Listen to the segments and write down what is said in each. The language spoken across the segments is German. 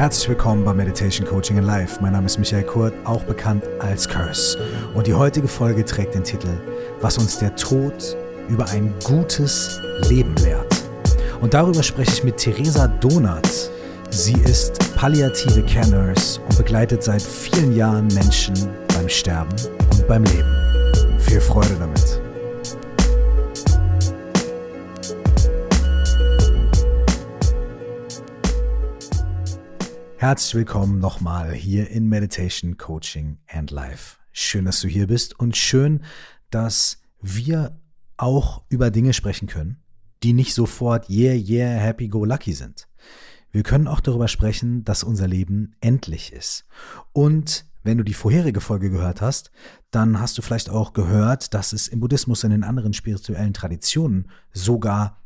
Herzlich willkommen bei Meditation Coaching in Life. Mein Name ist Michael Kurt, auch bekannt als Curse. Und die heutige Folge trägt den Titel Was uns der Tod über ein gutes Leben lehrt. Und darüber spreche ich mit Theresa Donat. Sie ist palliative Care Nurse und begleitet seit vielen Jahren Menschen beim Sterben und beim Leben. Viel Freude damit. Herzlich willkommen nochmal hier in Meditation, Coaching and Life. Schön, dass du hier bist und schön, dass wir auch über Dinge sprechen können, die nicht sofort yeah, yeah, happy, go, lucky sind. Wir können auch darüber sprechen, dass unser Leben endlich ist. Und wenn du die vorherige Folge gehört hast, dann hast du vielleicht auch gehört, dass es im Buddhismus und in anderen spirituellen Traditionen sogar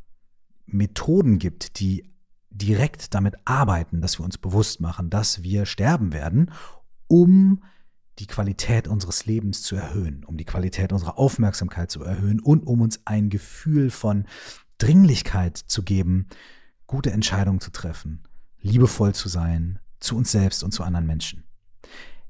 Methoden gibt, die direkt damit arbeiten, dass wir uns bewusst machen, dass wir sterben werden, um die Qualität unseres Lebens zu erhöhen, um die Qualität unserer Aufmerksamkeit zu erhöhen und um uns ein Gefühl von Dringlichkeit zu geben, gute Entscheidungen zu treffen, liebevoll zu sein, zu uns selbst und zu anderen Menschen.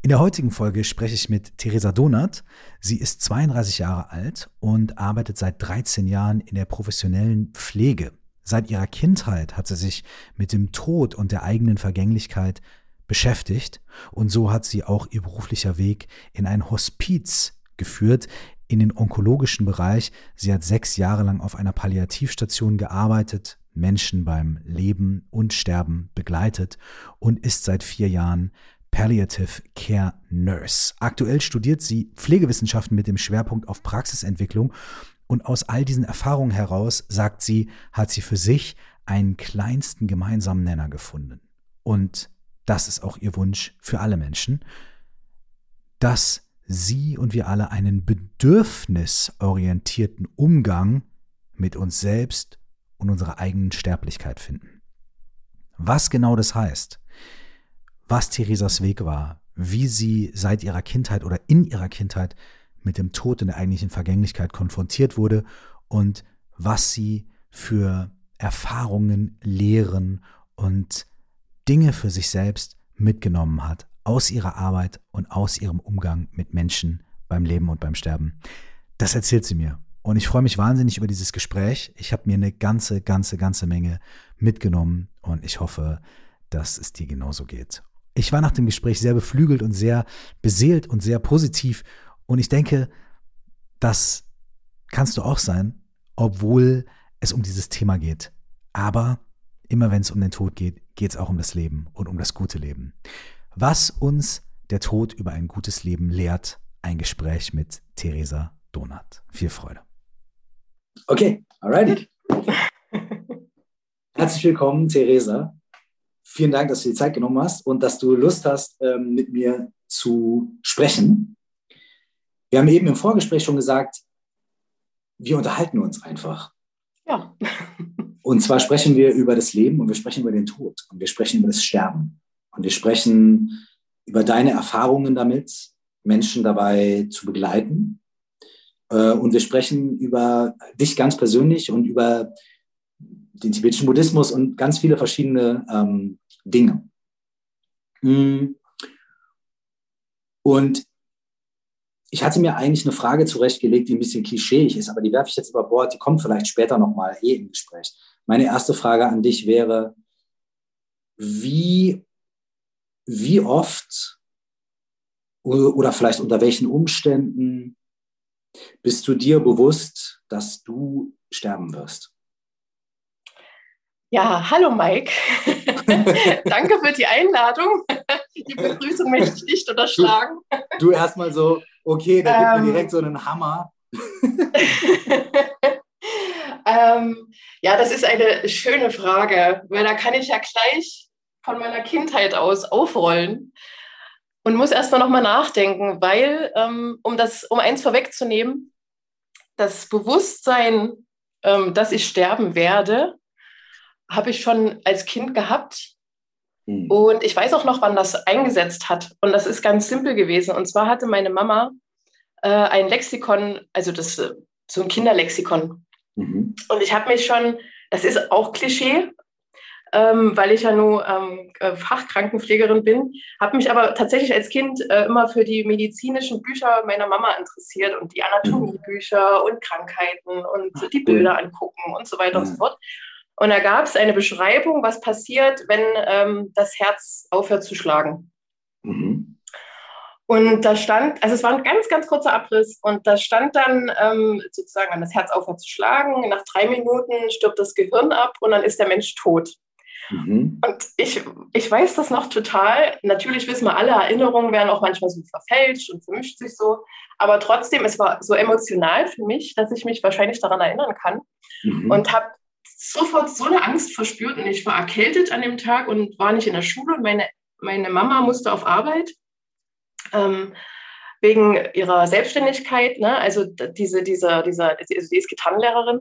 In der heutigen Folge spreche ich mit Theresa Donat. Sie ist 32 Jahre alt und arbeitet seit 13 Jahren in der professionellen Pflege. Seit ihrer Kindheit hat sie sich mit dem Tod und der eigenen Vergänglichkeit beschäftigt und so hat sie auch ihr beruflicher Weg in ein Hospiz geführt, in den onkologischen Bereich. Sie hat sechs Jahre lang auf einer Palliativstation gearbeitet, Menschen beim Leben und Sterben begleitet und ist seit vier Jahren Palliative Care Nurse. Aktuell studiert sie Pflegewissenschaften mit dem Schwerpunkt auf Praxisentwicklung und aus all diesen Erfahrungen heraus, sagt sie, hat sie für sich einen kleinsten gemeinsamen Nenner gefunden. Und das ist auch ihr Wunsch für alle Menschen, dass sie und wir alle einen bedürfnisorientierten Umgang mit uns selbst und unserer eigenen Sterblichkeit finden. Was genau das heißt, was Theresas Weg war, wie sie seit ihrer Kindheit oder in ihrer Kindheit mit dem Tod und der eigentlichen Vergänglichkeit konfrontiert wurde und was sie für Erfahrungen, Lehren und Dinge für sich selbst mitgenommen hat aus ihrer Arbeit und aus ihrem Umgang mit Menschen beim Leben und beim Sterben. Das erzählt sie mir. Und ich freue mich wahnsinnig über dieses Gespräch. Ich habe mir eine ganze, ganze, ganze Menge mitgenommen und ich hoffe, dass es dir genauso geht. Ich war nach dem Gespräch sehr beflügelt und sehr beseelt und sehr positiv und ich denke, das kannst du auch sein, obwohl es um dieses Thema geht. Aber immer wenn es um den Tod geht, geht es auch um das Leben und um das gute Leben. Was uns der Tod über ein gutes Leben lehrt, ein Gespräch mit Theresa Donat. Viel Freude. Okay, alrighty. Herzlich willkommen, Theresa. Vielen Dank, dass du die Zeit genommen hast und dass du Lust hast, ähm, mit mir zu sprechen. Wir haben eben im Vorgespräch schon gesagt, wir unterhalten uns einfach. Ja. Und zwar sprechen wir über das Leben und wir sprechen über den Tod und wir sprechen über das Sterben. Und wir sprechen über deine Erfahrungen damit, Menschen dabei zu begleiten. Äh, und wir sprechen über dich ganz persönlich und über den tibetischen Buddhismus und ganz viele verschiedene ähm, Dinge. Mm. Und ich hatte mir eigentlich eine Frage zurechtgelegt, die ein bisschen klischeeig ist, aber die werfe ich jetzt über Bord, die kommt vielleicht später nochmal eh im Gespräch. Meine erste Frage an dich wäre, wie, wie oft oder vielleicht unter welchen Umständen bist du dir bewusst, dass du sterben wirst? Ja, hallo Mike. Danke für die Einladung. Die Begrüßung möchte ich nicht unterschlagen. Du, du erstmal so, okay, da gibt man ähm. direkt so einen Hammer. ähm, ja, das ist eine schöne Frage, weil da kann ich ja gleich von meiner Kindheit aus aufrollen und muss erstmal nochmal nachdenken, weil, ähm, um das, um eins vorwegzunehmen, das Bewusstsein, ähm, dass ich sterben werde, habe ich schon als Kind gehabt. Mhm. Und ich weiß auch noch, wann das eingesetzt hat. Und das ist ganz simpel gewesen. Und zwar hatte meine Mama äh, ein Lexikon, also das äh, so ein Kinderlexikon. Mhm. Und ich habe mich schon, das ist auch Klischee, ähm, weil ich ja nur ähm, äh, Fachkrankenpflegerin bin, habe mich aber tatsächlich als Kind äh, immer für die medizinischen Bücher meiner Mama interessiert und die Anatomiebücher und Krankheiten und die Bilder angucken und so weiter und so fort. Und da gab es eine Beschreibung, was passiert, wenn ähm, das Herz aufhört zu schlagen. Mhm. Und da stand, also es war ein ganz, ganz kurzer Abriss und da stand dann ähm, sozusagen, wenn das Herz aufhört zu schlagen, nach drei Minuten stirbt das Gehirn ab und dann ist der Mensch tot. Mhm. Und ich, ich weiß das noch total. Natürlich wissen wir alle, Erinnerungen werden auch manchmal so verfälscht und vermischt sich so. Aber trotzdem, es war so emotional für mich, dass ich mich wahrscheinlich daran erinnern kann. Mhm. Und habe sofort so eine Angst verspürt. Und ich war erkältet an dem Tag und war nicht in der Schule. Und meine, meine Mama musste auf Arbeit. Ähm, wegen ihrer Selbstständigkeit, ne? also diese, dieser, dieser, also sie ist Gitarrenlehrerin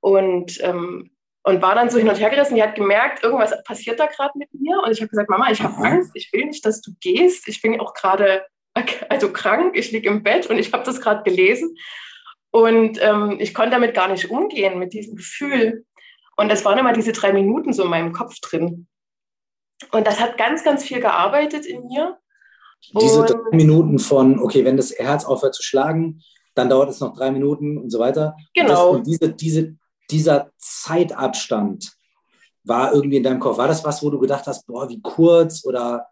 und ähm, und war dann so hin und her gerissen. Die hat gemerkt, irgendwas passiert da gerade mit mir. Und ich habe gesagt, Mama, ich habe Angst, ich will nicht, dass du gehst. Ich bin auch gerade also krank, ich liege im Bett und ich habe das gerade gelesen. Und ähm, ich konnte damit gar nicht umgehen, mit diesem Gefühl. Und es waren immer diese drei Minuten so in meinem Kopf drin. Und das hat ganz, ganz viel gearbeitet in mir. Diese und drei Minuten von, okay, wenn das Herz aufhört zu schlagen, dann dauert es noch drei Minuten und so weiter. Genau. Und, das, diese, diese dieser Zeitabstand war irgendwie in deinem Kopf? War das was, wo du gedacht hast, boah, wie kurz oder?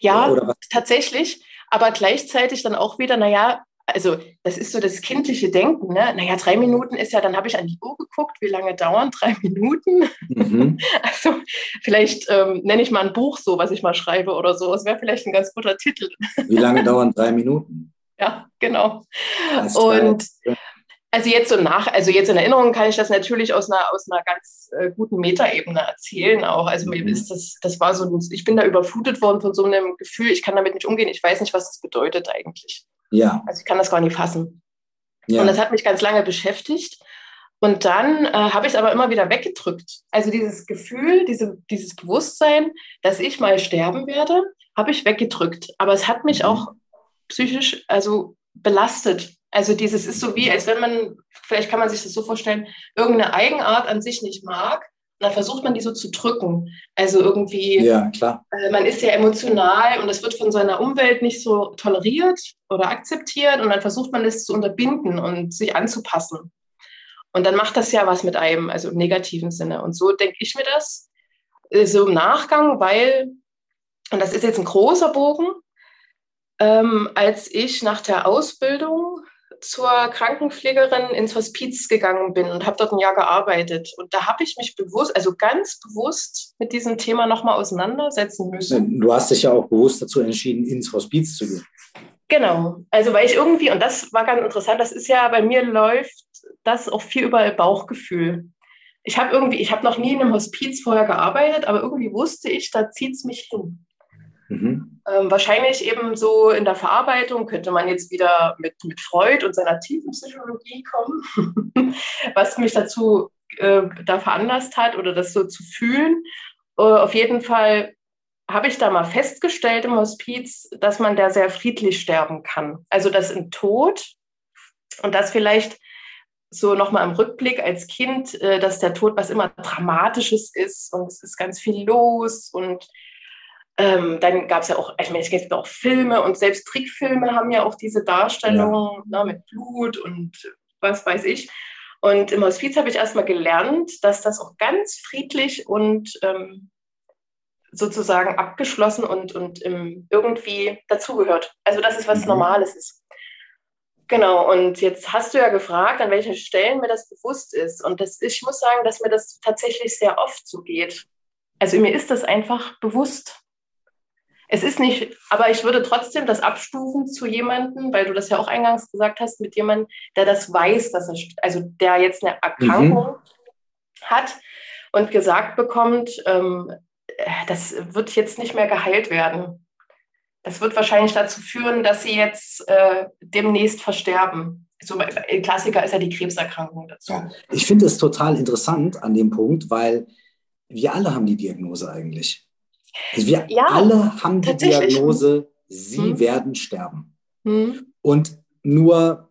Ja, oder tatsächlich. Aber gleichzeitig dann auch wieder, naja, also das ist so das kindliche Denken, ne? Naja, drei Minuten ist ja, dann habe ich an die Uhr geguckt, wie lange dauern drei Minuten? Mhm. Also vielleicht ähm, nenne ich mal ein Buch so, was ich mal schreibe oder so. Das wäre vielleicht ein ganz guter Titel. Wie lange dauern drei Minuten? Ja, genau. Und also jetzt so nach, also jetzt in Erinnerung kann ich das natürlich aus einer, aus einer ganz äh, guten Metaebene erzählen auch. Also mir mhm. ist das, das war so, ich bin da überflutet worden von so einem Gefühl, ich kann damit nicht umgehen, ich weiß nicht, was das bedeutet eigentlich. Ja. Also ich kann das gar nicht fassen. Ja. Und das hat mich ganz lange beschäftigt. Und dann äh, habe ich es aber immer wieder weggedrückt. Also dieses Gefühl, diese, dieses Bewusstsein, dass ich mal sterben werde, habe ich weggedrückt. Aber es hat mich mhm. auch psychisch also belastet. Also dieses ist so wie, als wenn man, vielleicht kann man sich das so vorstellen, irgendeine Eigenart an sich nicht mag. Dann versucht man die so zu drücken. Also irgendwie, ja, klar. Äh, man ist ja emotional und das wird von seiner Umwelt nicht so toleriert oder akzeptiert. Und dann versucht man es zu unterbinden und sich anzupassen. Und dann macht das ja was mit einem, also im negativen Sinne. Und so denke ich mir das äh, so im Nachgang, weil, und das ist jetzt ein großer Bogen, ähm, als ich nach der Ausbildung zur Krankenpflegerin ins Hospiz gegangen bin und habe dort ein Jahr gearbeitet. Und da habe ich mich bewusst, also ganz bewusst mit diesem Thema nochmal auseinandersetzen müssen. Du hast dich ja auch bewusst dazu entschieden, ins Hospiz zu gehen. Genau, also weil ich irgendwie, und das war ganz interessant, das ist ja, bei mir läuft das auch viel über Bauchgefühl. Ich habe irgendwie, ich habe noch nie in einem Hospiz vorher gearbeitet, aber irgendwie wusste ich, da zieht es mich hin. Mhm. Ähm, wahrscheinlich eben so in der Verarbeitung könnte man jetzt wieder mit, mit Freud und seiner tiefen Psychologie kommen, was mich dazu äh, da veranlasst hat oder das so zu fühlen. Äh, auf jeden Fall habe ich da mal festgestellt im Hospiz, dass man da sehr friedlich sterben kann. Also dass im Tod und das vielleicht so nochmal im Rückblick als Kind, äh, dass der Tod was immer Dramatisches ist und es ist ganz viel los und ähm, dann gab es ja auch, ich meine, es gibt auch Filme und selbst Trickfilme haben ja auch diese Darstellung ja. ne, mit Blut und was weiß ich. Und im Hospiz habe ich erstmal gelernt, dass das auch ganz friedlich und ähm, sozusagen abgeschlossen und, und irgendwie dazugehört. Also, dass es was mhm. Normales ist. Genau, und jetzt hast du ja gefragt, an welchen Stellen mir das bewusst ist. Und das, ich muss sagen, dass mir das tatsächlich sehr oft so geht. Also mir ist das einfach bewusst. Es ist nicht, aber ich würde trotzdem das abstufen zu jemandem, weil du das ja auch eingangs gesagt hast, mit jemandem, der das weiß, dass er, also der jetzt eine Erkrankung mhm. hat und gesagt bekommt, ähm, das wird jetzt nicht mehr geheilt werden. Das wird wahrscheinlich dazu führen, dass sie jetzt äh, demnächst versterben. So, ein Klassiker ist ja die Krebserkrankung dazu. Ja, ich finde es total interessant an dem Punkt, weil wir alle haben die Diagnose eigentlich. Also wir ja, alle haben die Diagnose, sie hm. werden sterben. Hm. Und nur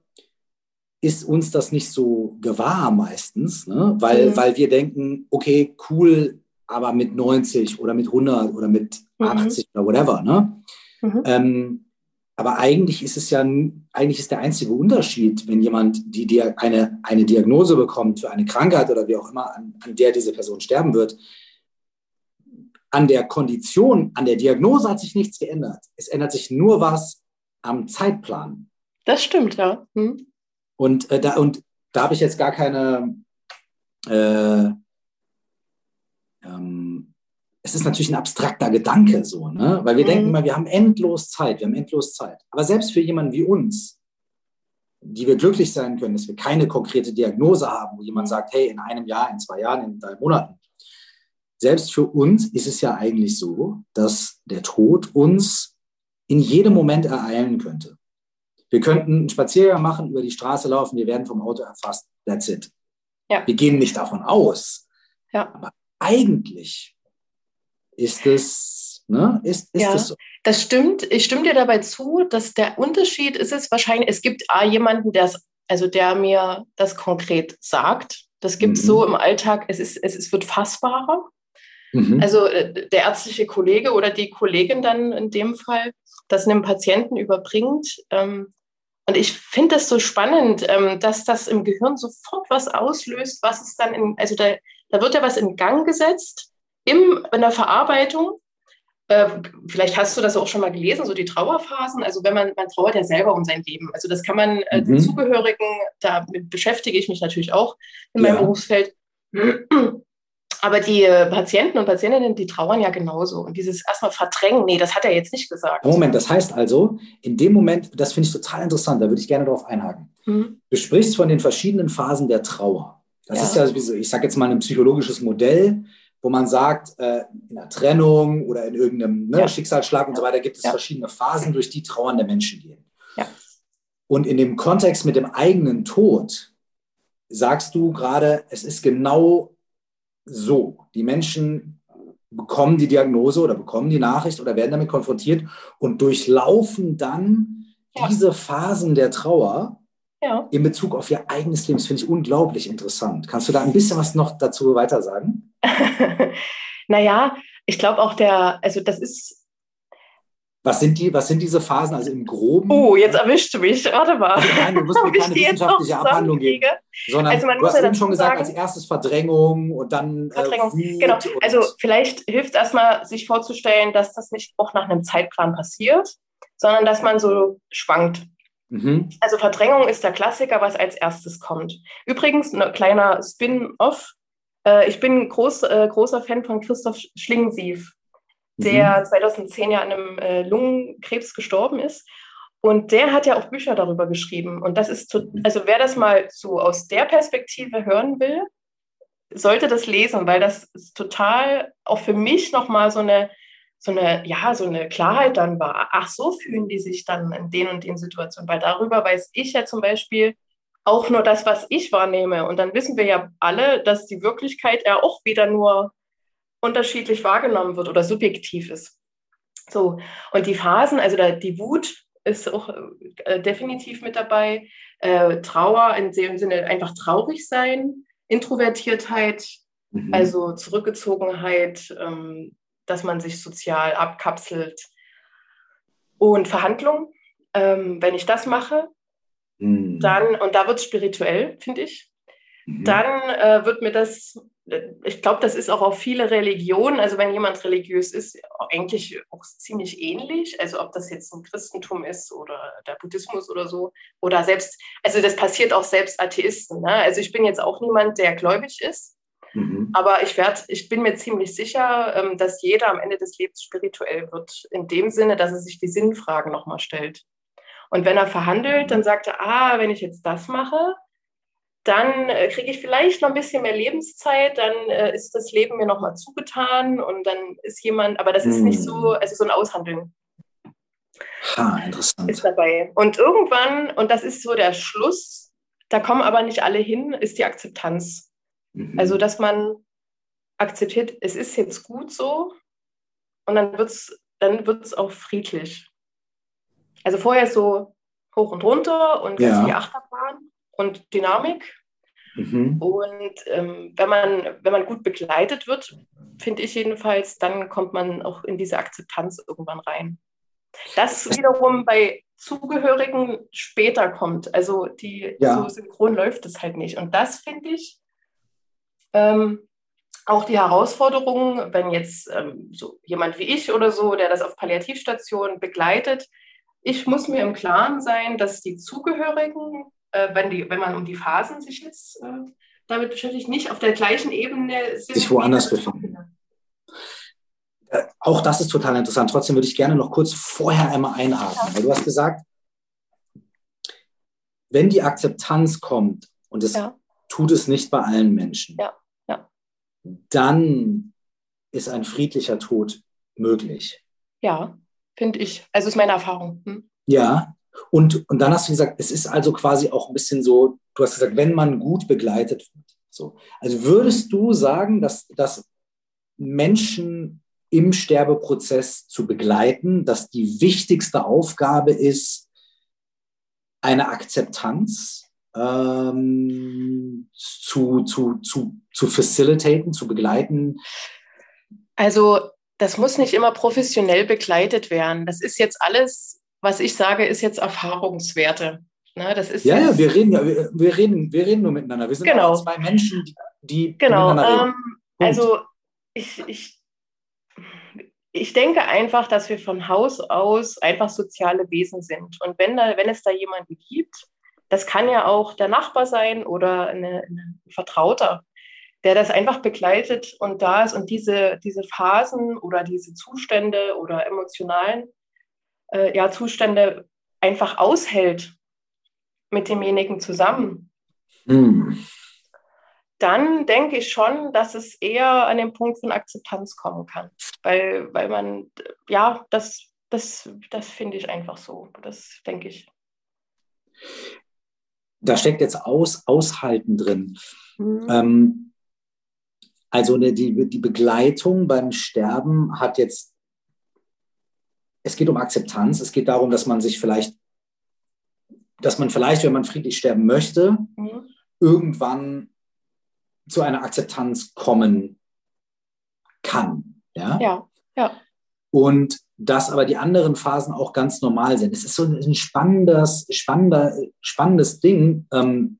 ist uns das nicht so gewahr meistens, ne? weil, hm. weil wir denken, okay, cool, aber mit 90 oder mit 100 oder mit mhm. 80 oder whatever. Ne? Mhm. Ähm, aber eigentlich ist es ja, eigentlich ist der einzige Unterschied, wenn jemand die, die eine, eine Diagnose bekommt für eine Krankheit oder wie auch immer, an, an der diese Person sterben wird, an der Kondition, an der Diagnose hat sich nichts geändert. Es ändert sich nur was am Zeitplan. Das stimmt, ja. Hm. Und, äh, da, und da habe ich jetzt gar keine. Äh, ähm, es ist natürlich ein abstrakter Gedanke so, ne? weil wir mhm. denken immer, wir haben endlos Zeit, wir haben endlos Zeit. Aber selbst für jemanden wie uns, die wir glücklich sein können, dass wir keine konkrete Diagnose haben, wo jemand mhm. sagt, hey, in einem Jahr, in zwei Jahren, in drei Monaten, selbst für uns ist es ja eigentlich so, dass der Tod uns in jedem Moment ereilen könnte. Wir könnten einen Spaziergang machen, über die Straße laufen, wir werden vom Auto erfasst. That's it. Ja. Wir gehen nicht davon aus. Ja. Aber eigentlich ist es, ne, ist, ist ja, es so. Das stimmt. Ich stimme dir dabei zu, dass der Unterschied ist es wahrscheinlich, es gibt A, jemanden, der also der mir das konkret sagt. Das gibt es mhm. so im Alltag, es, ist, es, es wird fassbarer. Mhm. Also äh, der ärztliche Kollege oder die Kollegin dann in dem Fall das einem Patienten überbringt. Ähm, und ich finde das so spannend, ähm, dass das im Gehirn sofort was auslöst, was es dann in, also da, da wird ja was in Gang gesetzt im, in der Verarbeitung. Äh, vielleicht hast du das auch schon mal gelesen, so die Trauerphasen. Also wenn man, man trauert ja selber um sein Leben. Also das kann man äh, mhm. den Zugehörigen, damit beschäftige ich mich natürlich auch in meinem ja. Berufsfeld. Aber die äh, Patienten und Patientinnen, die trauern ja genauso. Und dieses erstmal verdrängen, nee, das hat er jetzt nicht gesagt. Moment, das heißt also, in dem Moment, das finde ich total interessant, da würde ich gerne darauf einhaken. Mhm. Du sprichst von den verschiedenen Phasen der Trauer. Das ja. ist ja, ich sage jetzt mal, ein psychologisches Modell, wo man sagt, äh, in einer Trennung oder in irgendeinem ne, ja. Schicksalsschlag und so weiter gibt es verschiedene Phasen, durch die trauernde Menschen gehen. Und in dem Kontext mit dem eigenen Tod sagst du gerade, es ist genau so. Die Menschen bekommen die Diagnose oder bekommen die Nachricht oder werden damit konfrontiert und durchlaufen dann ja. diese Phasen der Trauer ja. in Bezug auf ihr eigenes Leben. Das finde ich unglaublich interessant. Kannst du da ein bisschen was noch dazu weiter sagen? naja, ich glaube auch der, also das ist was sind, die, was sind diese Phasen, also im Groben? Oh, jetzt erwischt du mich. Warte mal. Also nein, du musst mir keine wissenschaftliche Abhandlung geben. Sondern also man du hast ja eben schon gesagt, sagen, als erstes Verdrängung und dann äh, Verdrängung. Äh, genau. Also vielleicht hilft es erstmal, sich vorzustellen, dass das nicht auch nach einem Zeitplan passiert, sondern dass man so schwankt. Mhm. Also Verdrängung ist der Klassiker, was als erstes kommt. Übrigens, ein kleiner Spin-off. Äh, ich bin groß, äh, großer Fan von Christoph Schlingensief der mhm. 2010 ja an einem äh, Lungenkrebs gestorben ist. Und der hat ja auch Bücher darüber geschrieben. Und das ist, mhm. also wer das mal so aus der Perspektive hören will, sollte das lesen, weil das ist total auch für mich nochmal so eine, so eine, ja, so eine Klarheit dann war. Ach, so fühlen die sich dann in den und den Situationen. Weil darüber weiß ich ja zum Beispiel auch nur das, was ich wahrnehme. Und dann wissen wir ja alle, dass die Wirklichkeit ja auch wieder nur unterschiedlich wahrgenommen wird oder subjektiv ist. So, und die Phasen, also da, die Wut ist auch äh, definitiv mit dabei, äh, Trauer in dem Sinne einfach traurig sein, Introvertiertheit, mhm. also Zurückgezogenheit, ähm, dass man sich sozial abkapselt und Verhandlung. Ähm, wenn ich das mache, mhm. dann, und da wird es spirituell, finde ich, mhm. dann äh, wird mir das ich glaube, das ist auch auf viele Religionen, also wenn jemand religiös ist, eigentlich auch ziemlich ähnlich. Also ob das jetzt ein Christentum ist oder der Buddhismus oder so. Oder selbst, also das passiert auch selbst Atheisten. Ne? Also ich bin jetzt auch niemand, der gläubig ist. Mhm. Aber ich, werd, ich bin mir ziemlich sicher, ähm, dass jeder am Ende des Lebens spirituell wird, in dem Sinne, dass er sich die Sinnfragen nochmal stellt. Und wenn er verhandelt, dann sagt er, ah, wenn ich jetzt das mache, dann äh, kriege ich vielleicht noch ein bisschen mehr Lebenszeit, dann äh, ist das Leben mir nochmal zugetan und dann ist jemand, aber das ist hm. nicht so, also so ein Aushandeln. Ha, interessant. Ist dabei. Und irgendwann, und das ist so der Schluss, da kommen aber nicht alle hin, ist die Akzeptanz. Mhm. Also, dass man akzeptiert, es ist jetzt gut so und dann wird es dann wird's auch friedlich. Also vorher so hoch und runter und ganz ja. viel Achterbahn und Dynamik. Mhm. Und ähm, wenn, man, wenn man gut begleitet wird, finde ich jedenfalls, dann kommt man auch in diese Akzeptanz irgendwann rein. Das wiederum bei Zugehörigen später kommt. Also die ja. so synchron läuft es halt nicht. Und das finde ich ähm, auch die Herausforderung, wenn jetzt ähm, so jemand wie ich oder so, der das auf Palliativstationen begleitet, ich muss mir im Klaren sein, dass die Zugehörigen, äh, wenn, die, wenn man um die Phasen sich jetzt äh, damit beschäftigt, nicht auf der gleichen Ebene sind. Sich woanders befinden. Äh, auch das ist total interessant. Trotzdem würde ich gerne noch kurz vorher einmal einhaken. Ja. Weil du hast gesagt, wenn die Akzeptanz kommt, und es ja. tut es nicht bei allen Menschen, ja. Ja. dann ist ein friedlicher Tod möglich. Ja, finde ich. Also ist meine Erfahrung. Hm? Ja, und, und dann hast du gesagt, es ist also quasi auch ein bisschen so, du hast gesagt, wenn man gut begleitet wird. So. Also würdest du sagen, dass, dass Menschen im Sterbeprozess zu begleiten, dass die wichtigste Aufgabe ist, eine Akzeptanz ähm, zu, zu, zu, zu facilitaten, zu begleiten? Also das muss nicht immer professionell begleitet werden. Das ist jetzt alles, was ich sage, ist jetzt Erfahrungswerte. Ne, das ist ja, ja, wir reden ja, wir, wir, reden, wir reden nur miteinander. Wir sind genau. zwei Menschen, die, genau. miteinander reden. Ähm, also ich, ich ich denke einfach, dass wir von Haus aus einfach soziale Wesen sind. Und wenn, da, wenn es da jemanden gibt, das kann ja auch der Nachbar sein oder ein Vertrauter, der das einfach begleitet und da ist und diese, diese Phasen oder diese Zustände oder emotionalen äh, ja, Zustände einfach aushält mit demjenigen zusammen. Mhm dann denke ich schon, dass es eher an den Punkt von Akzeptanz kommen kann. Weil, weil man, ja, das, das, das finde ich einfach so. Das denke ich. Da steckt jetzt aus, Aushalten drin. Mhm. Ähm, also eine, die, die Begleitung beim Sterben hat jetzt, es geht um Akzeptanz, es geht darum, dass man sich vielleicht, dass man vielleicht, wenn man friedlich sterben möchte, mhm. irgendwann zu einer Akzeptanz kommen kann. Ja, ja. ja. Und dass aber die anderen Phasen auch ganz normal sind. Es ist so ein spannendes, spannender, spannendes Ding, ähm,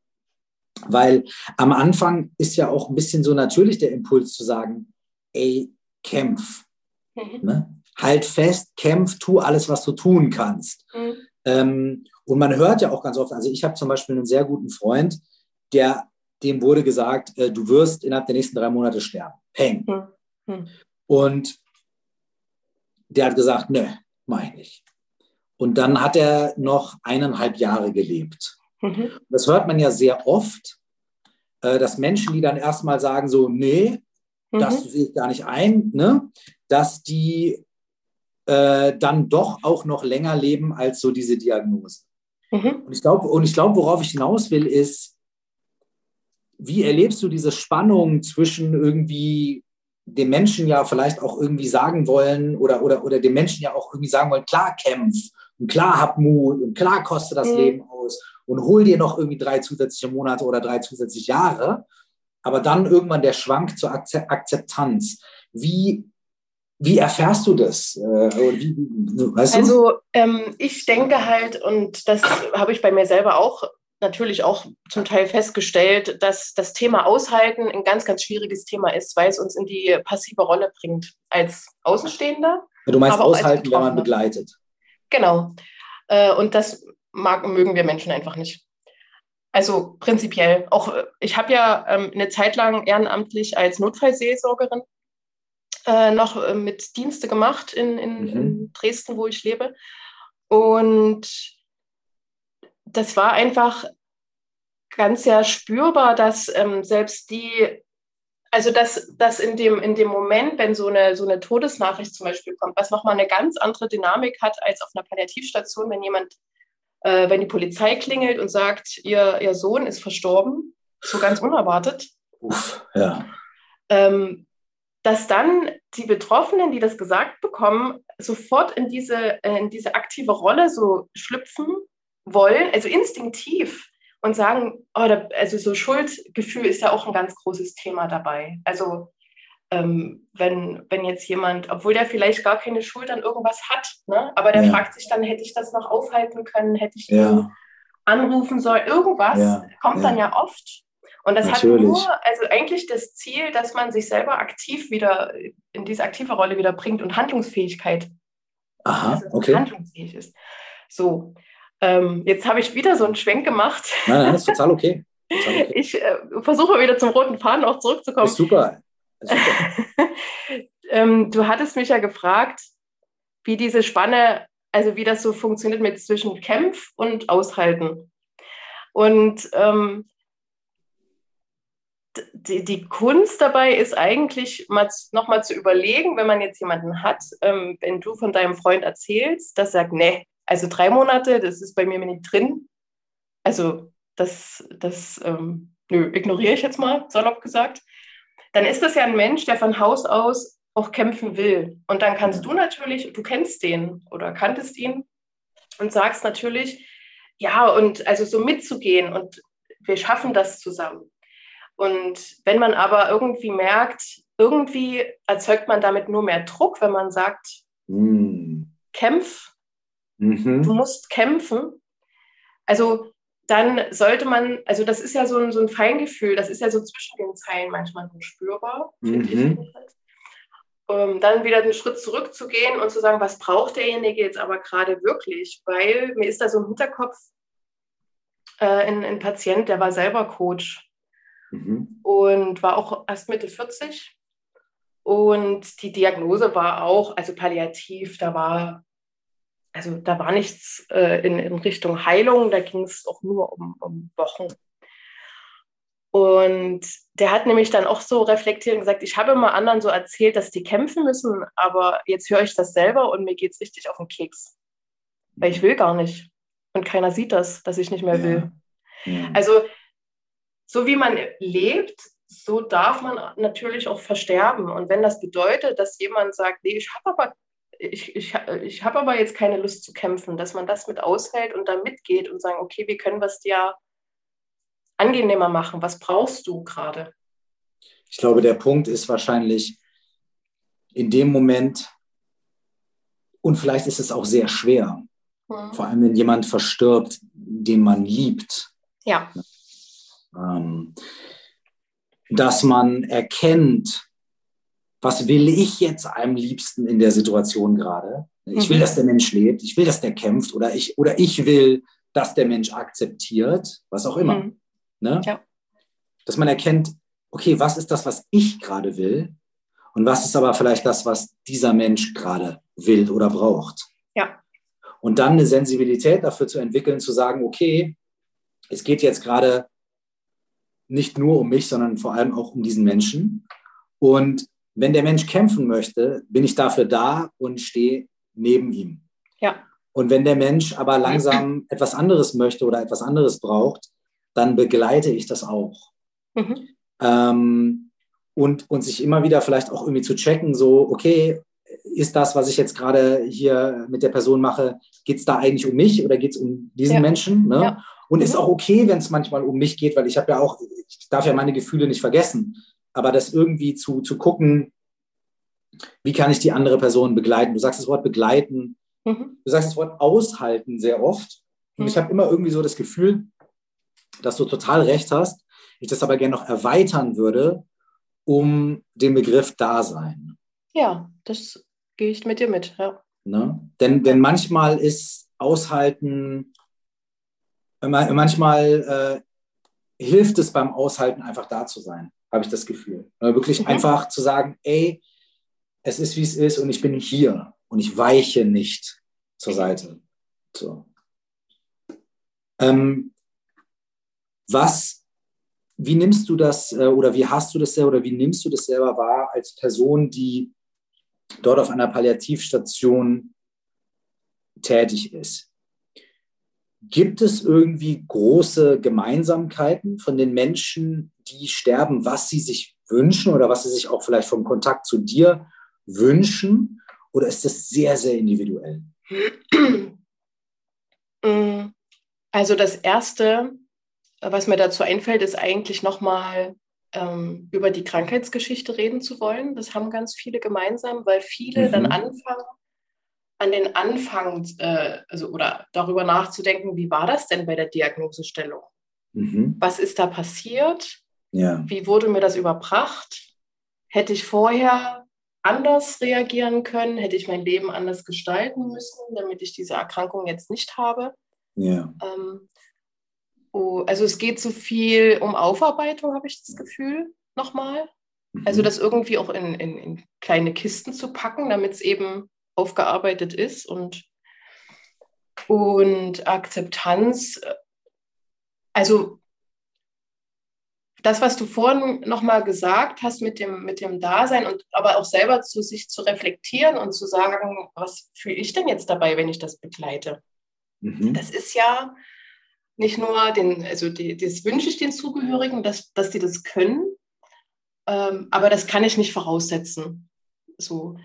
weil am Anfang ist ja auch ein bisschen so natürlich der Impuls zu sagen, ey, kämpf. Mhm. Ne? Halt fest, kämpf, tu alles, was du tun kannst. Mhm. Ähm, und man hört ja auch ganz oft, also ich habe zum Beispiel einen sehr guten Freund, der dem wurde gesagt, äh, du wirst innerhalb der nächsten drei Monate sterben. Peng. Hm. Hm. Und der hat gesagt, nö, mach ich nicht. Und dann hat er noch eineinhalb Jahre gelebt. Mhm. Das hört man ja sehr oft, äh, dass Menschen, die dann erstmal sagen, so, nee, mhm. das sehe ich gar nicht ein, ne? dass die äh, dann doch auch noch länger leben als so diese Diagnose. Mhm. Und ich glaube, glaub, worauf ich hinaus will, ist, wie erlebst du diese Spannung zwischen irgendwie dem Menschen ja vielleicht auch irgendwie sagen wollen oder, oder, oder dem Menschen ja auch irgendwie sagen wollen, klar kämpf und klar hab Mut und klar koste das mhm. Leben aus und hol dir noch irgendwie drei zusätzliche Monate oder drei zusätzliche Jahre, aber dann irgendwann der Schwank zur Akzeptanz. Wie, wie erfährst du das? Äh, wie, weißt du? Also ähm, ich denke halt, und das habe ich bei mir selber auch natürlich auch zum Teil festgestellt, dass das Thema Aushalten ein ganz, ganz schwieriges Thema ist, weil es uns in die passive Rolle bringt als Außenstehender. du meinst aushalten, wenn man begleitet. Genau. Äh, und das mag, mögen wir Menschen einfach nicht. Also prinzipiell. Auch ich habe ja ähm, eine Zeit lang ehrenamtlich als Notfallseelsorgerin äh, noch äh, mit Dienste gemacht in, in, mhm. in Dresden, wo ich lebe. Und das war einfach ganz ja spürbar, dass ähm, selbst die, also dass, dass in, dem, in dem Moment, wenn so eine, so eine Todesnachricht zum Beispiel kommt, was nochmal eine ganz andere Dynamik hat als auf einer Palliativstation, wenn jemand, äh, wenn die Polizei klingelt und sagt, ihr, ihr Sohn ist verstorben, so ganz unerwartet. Uff, ja. Ähm, dass dann die Betroffenen, die das gesagt bekommen, sofort in diese, äh, in diese aktive Rolle so schlüpfen wollen, also instinktiv und sagen, oh, da, also so Schuldgefühl ist ja auch ein ganz großes Thema dabei. Also ähm, wenn, wenn jetzt jemand, obwohl der vielleicht gar keine Schuld an irgendwas hat, ne? aber der ja. fragt sich dann, hätte ich das noch aufhalten können, hätte ich ja. anrufen sollen, irgendwas ja. kommt dann ja oft. Und das Natürlich. hat nur, also eigentlich das Ziel, dass man sich selber aktiv wieder in diese aktive Rolle wieder bringt und Handlungsfähigkeit. Aha, also, okay. Handlungsfähig ist. So, ähm, jetzt habe ich wieder so einen Schwenk gemacht. Nein, nein, das ist total okay. Total okay. Ich äh, versuche wieder zum roten Faden auch zurückzukommen. Ist super. ähm, du hattest mich ja gefragt, wie diese Spanne, also wie das so funktioniert mit zwischen Kämpf und Aushalten. Und ähm, die, die, Kunst dabei ist eigentlich mal, nochmal zu überlegen, wenn man jetzt jemanden hat, ähm, wenn du von deinem Freund erzählst, dass er sagt, nee, also drei Monate, das ist bei mir nicht drin. Also das, das ähm, nö, ignoriere ich jetzt mal, salopp gesagt dann ist das ja ein Mensch, der von Haus aus auch kämpfen will. Und dann kannst du natürlich, du kennst den oder kanntest ihn und sagst natürlich, ja, und also so mitzugehen und wir schaffen das zusammen. Und wenn man aber irgendwie merkt, irgendwie erzeugt man damit nur mehr Druck, wenn man sagt, mm. kämpf, mhm. du musst kämpfen. Also dann sollte man, also das ist ja so ein, so ein Feingefühl, das ist ja so zwischen den Zeilen manchmal so spürbar, finde mhm. ich. Um, dann wieder den Schritt zurückzugehen und zu sagen, was braucht derjenige jetzt aber gerade wirklich? Weil mir ist da so im Hinterkopf äh, ein, ein, Patient, der war selber Coach mhm. und war auch erst Mitte 40. Und die Diagnose war auch, also palliativ, da war also da war nichts äh, in, in, Richtung Heilung, da ging es auch nur um, um, Wochen. Und der hat nämlich dann auch so reflektiert und gesagt, ich habe immer anderen so erzählt, dass die kämpfen müssen, aber jetzt höre ich das selber und mir geht es richtig auf den Keks. Weil ich will gar nicht. Und keiner sieht das, dass ich nicht mehr will. Ja. Ja. Also so wie man lebt, so darf man natürlich auch versterben. Und wenn das bedeutet, dass jemand sagt, nee, ich habe aber ich, ich, ich habe aber jetzt keine Lust zu kämpfen, dass man das mit aushält und da mitgeht und sagen, okay, wie können wir es dir angenehmer machen? Was brauchst du gerade? Ich glaube, der Punkt ist wahrscheinlich in dem Moment, und vielleicht ist es auch sehr schwer, hm. vor allem wenn jemand verstirbt, den man liebt. Ja. Ähm, dass man erkennt, was will ich jetzt am liebsten in der Situation gerade? Ich will, mhm. dass der Mensch lebt, ich will, dass der kämpft oder ich, oder ich will, dass der Mensch akzeptiert, was auch immer. Mhm. Ne? Ja. Dass man erkennt, okay, was ist das, was ich gerade will? Und was ist aber vielleicht das, was dieser Mensch gerade will oder braucht? Ja. Und dann eine Sensibilität dafür zu entwickeln, zu sagen, okay, es geht jetzt gerade nicht nur um mich, sondern vor allem auch um diesen Menschen. Und wenn der Mensch kämpfen möchte, bin ich dafür da und stehe neben ihm. Ja. Und wenn der Mensch aber langsam etwas anderes möchte oder etwas anderes braucht, dann begleite ich das auch. Mhm. Ähm, und, und sich immer wieder vielleicht auch irgendwie zu checken, so, okay, ist das, was ich jetzt gerade hier mit der Person mache, geht es da eigentlich um mich oder geht es um diesen ja. Menschen? Ne? Ja. Und mhm. ist auch okay, wenn es manchmal um mich geht, weil ich habe ja auch, ich darf ja meine Gefühle nicht vergessen aber das irgendwie zu, zu gucken, wie kann ich die andere Person begleiten? Du sagst das Wort begleiten, mhm. du sagst das Wort aushalten sehr oft. Und mhm. ich habe immer irgendwie so das Gefühl, dass du total recht hast. Ich das aber gerne noch erweitern würde um den Begriff Dasein. Ja, das gehe ich mit dir mit. Ja. Ne? Denn, denn manchmal ist Aushalten, manchmal äh, hilft es beim Aushalten einfach da zu sein habe ich das Gefühl. Wirklich mhm. einfach zu sagen, ey, es ist, wie es ist und ich bin hier und ich weiche nicht zur Seite. So. Ähm, was, wie nimmst du das äh, oder wie hast du das selber oder wie nimmst du das selber wahr als Person, die dort auf einer Palliativstation tätig ist? Gibt es irgendwie große Gemeinsamkeiten von den Menschen, die sterben, was sie sich wünschen oder was sie sich auch vielleicht vom Kontakt zu dir wünschen? Oder ist das sehr, sehr individuell? Also das Erste, was mir dazu einfällt, ist eigentlich nochmal ähm, über die Krankheitsgeschichte reden zu wollen. Das haben ganz viele gemeinsam, weil viele mhm. dann anfangen, an den Anfang, äh, also oder darüber nachzudenken, wie war das denn bei der Diagnosestellung? Mhm. Was ist da passiert? Ja. Wie wurde mir das überbracht? Hätte ich vorher anders reagieren können? Hätte ich mein Leben anders gestalten müssen, damit ich diese Erkrankung jetzt nicht habe? Ja. Ähm, oh, also es geht so viel um Aufarbeitung, habe ich das Gefühl, nochmal. Mhm. Also das irgendwie auch in, in, in kleine Kisten zu packen, damit es eben aufgearbeitet ist und, und Akzeptanz. Also das, was du vorhin nochmal gesagt hast mit dem, mit dem Dasein und aber auch selber zu sich zu reflektieren und zu sagen, was fühle ich denn jetzt dabei, wenn ich das begleite? Mhm. Das ist ja nicht nur den, also die, das wünsche ich den Zugehörigen, dass, dass die das können, ähm, aber das kann ich nicht voraussetzen. So.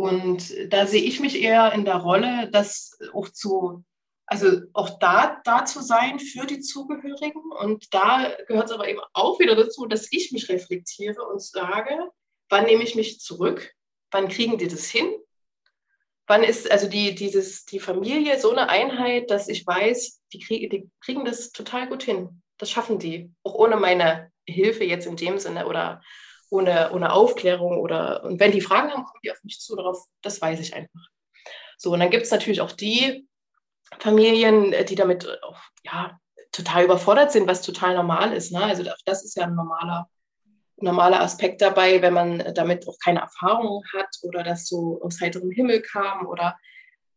Und da sehe ich mich eher in der Rolle, das auch zu also auch da, da zu sein für die Zugehörigen. Und da gehört es aber eben auch wieder dazu, dass ich mich reflektiere und sage, wann nehme ich mich zurück? Wann kriegen die das hin? Wann ist also die, dieses, die Familie so eine Einheit, dass ich weiß, die, krieg, die kriegen das total gut hin. Das schaffen die. Auch ohne meine Hilfe jetzt in dem Sinne oder ohne, ohne Aufklärung oder und wenn die Fragen haben, kommen die auf mich zu darauf, das weiß ich einfach. So, und dann gibt es natürlich auch die, Familien, äh, die damit äh, auch, ja, total überfordert sind, was total normal ist. Ne? Also das ist ja ein normaler, normaler Aspekt dabei, wenn man äh, damit auch keine Erfahrung hat oder das so aus heiterem Himmel kam oder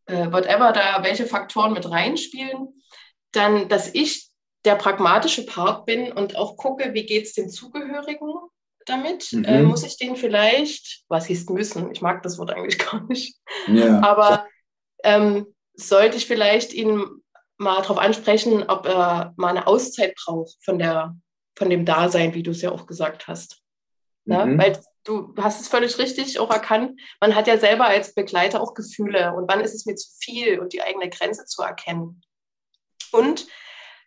äh, whatever da welche Faktoren mit reinspielen, dann, dass ich der pragmatische Part bin und auch gucke, wie geht es den Zugehörigen damit? Mhm. Äh, muss ich den vielleicht, was hieß müssen, ich mag das Wort eigentlich gar nicht, ja. aber ähm, sollte ich vielleicht ihn mal darauf ansprechen, ob er mal eine Auszeit braucht von, der, von dem Dasein, wie du es ja auch gesagt hast. Ja, mhm. Weil du hast es völlig richtig auch erkannt, man hat ja selber als Begleiter auch Gefühle und wann ist es mir zu viel und die eigene Grenze zu erkennen. Und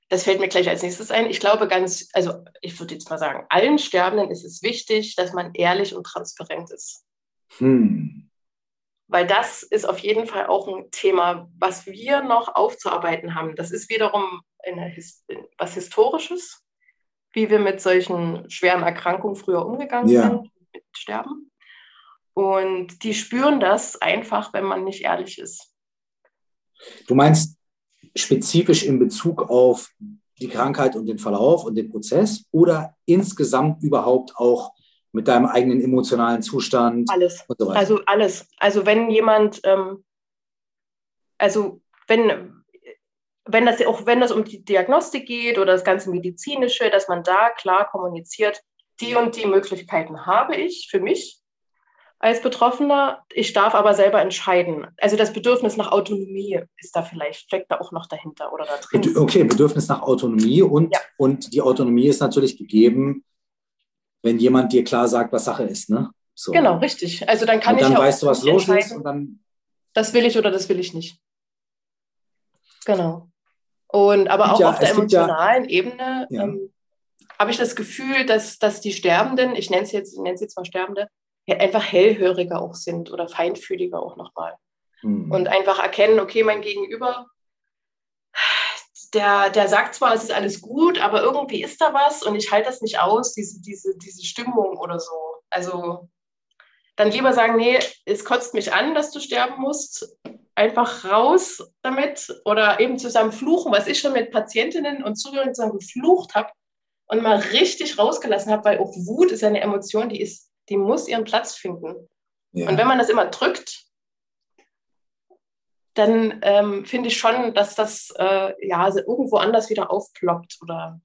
das fällt mir gleich als nächstes ein. Ich glaube ganz, also ich würde jetzt mal sagen, allen Sterbenden ist es wichtig, dass man ehrlich und transparent ist. Hm weil das ist auf jeden Fall auch ein Thema, was wir noch aufzuarbeiten haben. Das ist wiederum eine, was Historisches, wie wir mit solchen schweren Erkrankungen früher umgegangen ja. sind, mit Sterben. Und die spüren das einfach, wenn man nicht ehrlich ist. Du meinst spezifisch in Bezug auf die Krankheit und den Verlauf und den Prozess oder insgesamt überhaupt auch mit deinem eigenen emotionalen Zustand. Alles. So also alles. Also wenn jemand, ähm, also wenn, wenn das auch wenn das um die Diagnostik geht oder das ganze medizinische, dass man da klar kommuniziert, die und die Möglichkeiten habe ich für mich als Betroffener. Ich darf aber selber entscheiden. Also das Bedürfnis nach Autonomie ist da vielleicht, steckt da auch noch dahinter oder da drin. Okay, Bedürfnis nach Autonomie und, ja. und die Autonomie ist natürlich gegeben, wenn jemand dir klar sagt, was Sache ist. Ne? So. Genau, richtig. Also dann kann und dann ich ja weißt du, was los ist und dann. Das will ich oder das will ich nicht. Genau. Und aber auch ja, auf der emotionalen ja, Ebene ja. ähm, habe ich das Gefühl, dass, dass die Sterbenden, ich nenne es jetzt, ich nenne es jetzt mal Sterbende, einfach hellhöriger auch sind oder feinfühliger auch nochmal. Hm. Und einfach erkennen, okay, mein Gegenüber der, der sagt zwar, es ist alles gut, aber irgendwie ist da was und ich halte das nicht aus, diese, diese, diese Stimmung oder so. Also dann lieber sagen, nee, es kotzt mich an, dass du sterben musst, einfach raus damit oder eben zusammen fluchen, was ich schon mit Patientinnen und Zuhörern zusammen geflucht habe und mal richtig rausgelassen habe, weil auch Wut ist eine Emotion, die ist, die muss ihren Platz finden. Ja. Und wenn man das immer drückt, dann ähm, finde ich schon, dass das äh, ja irgendwo anders wieder aufploppt oder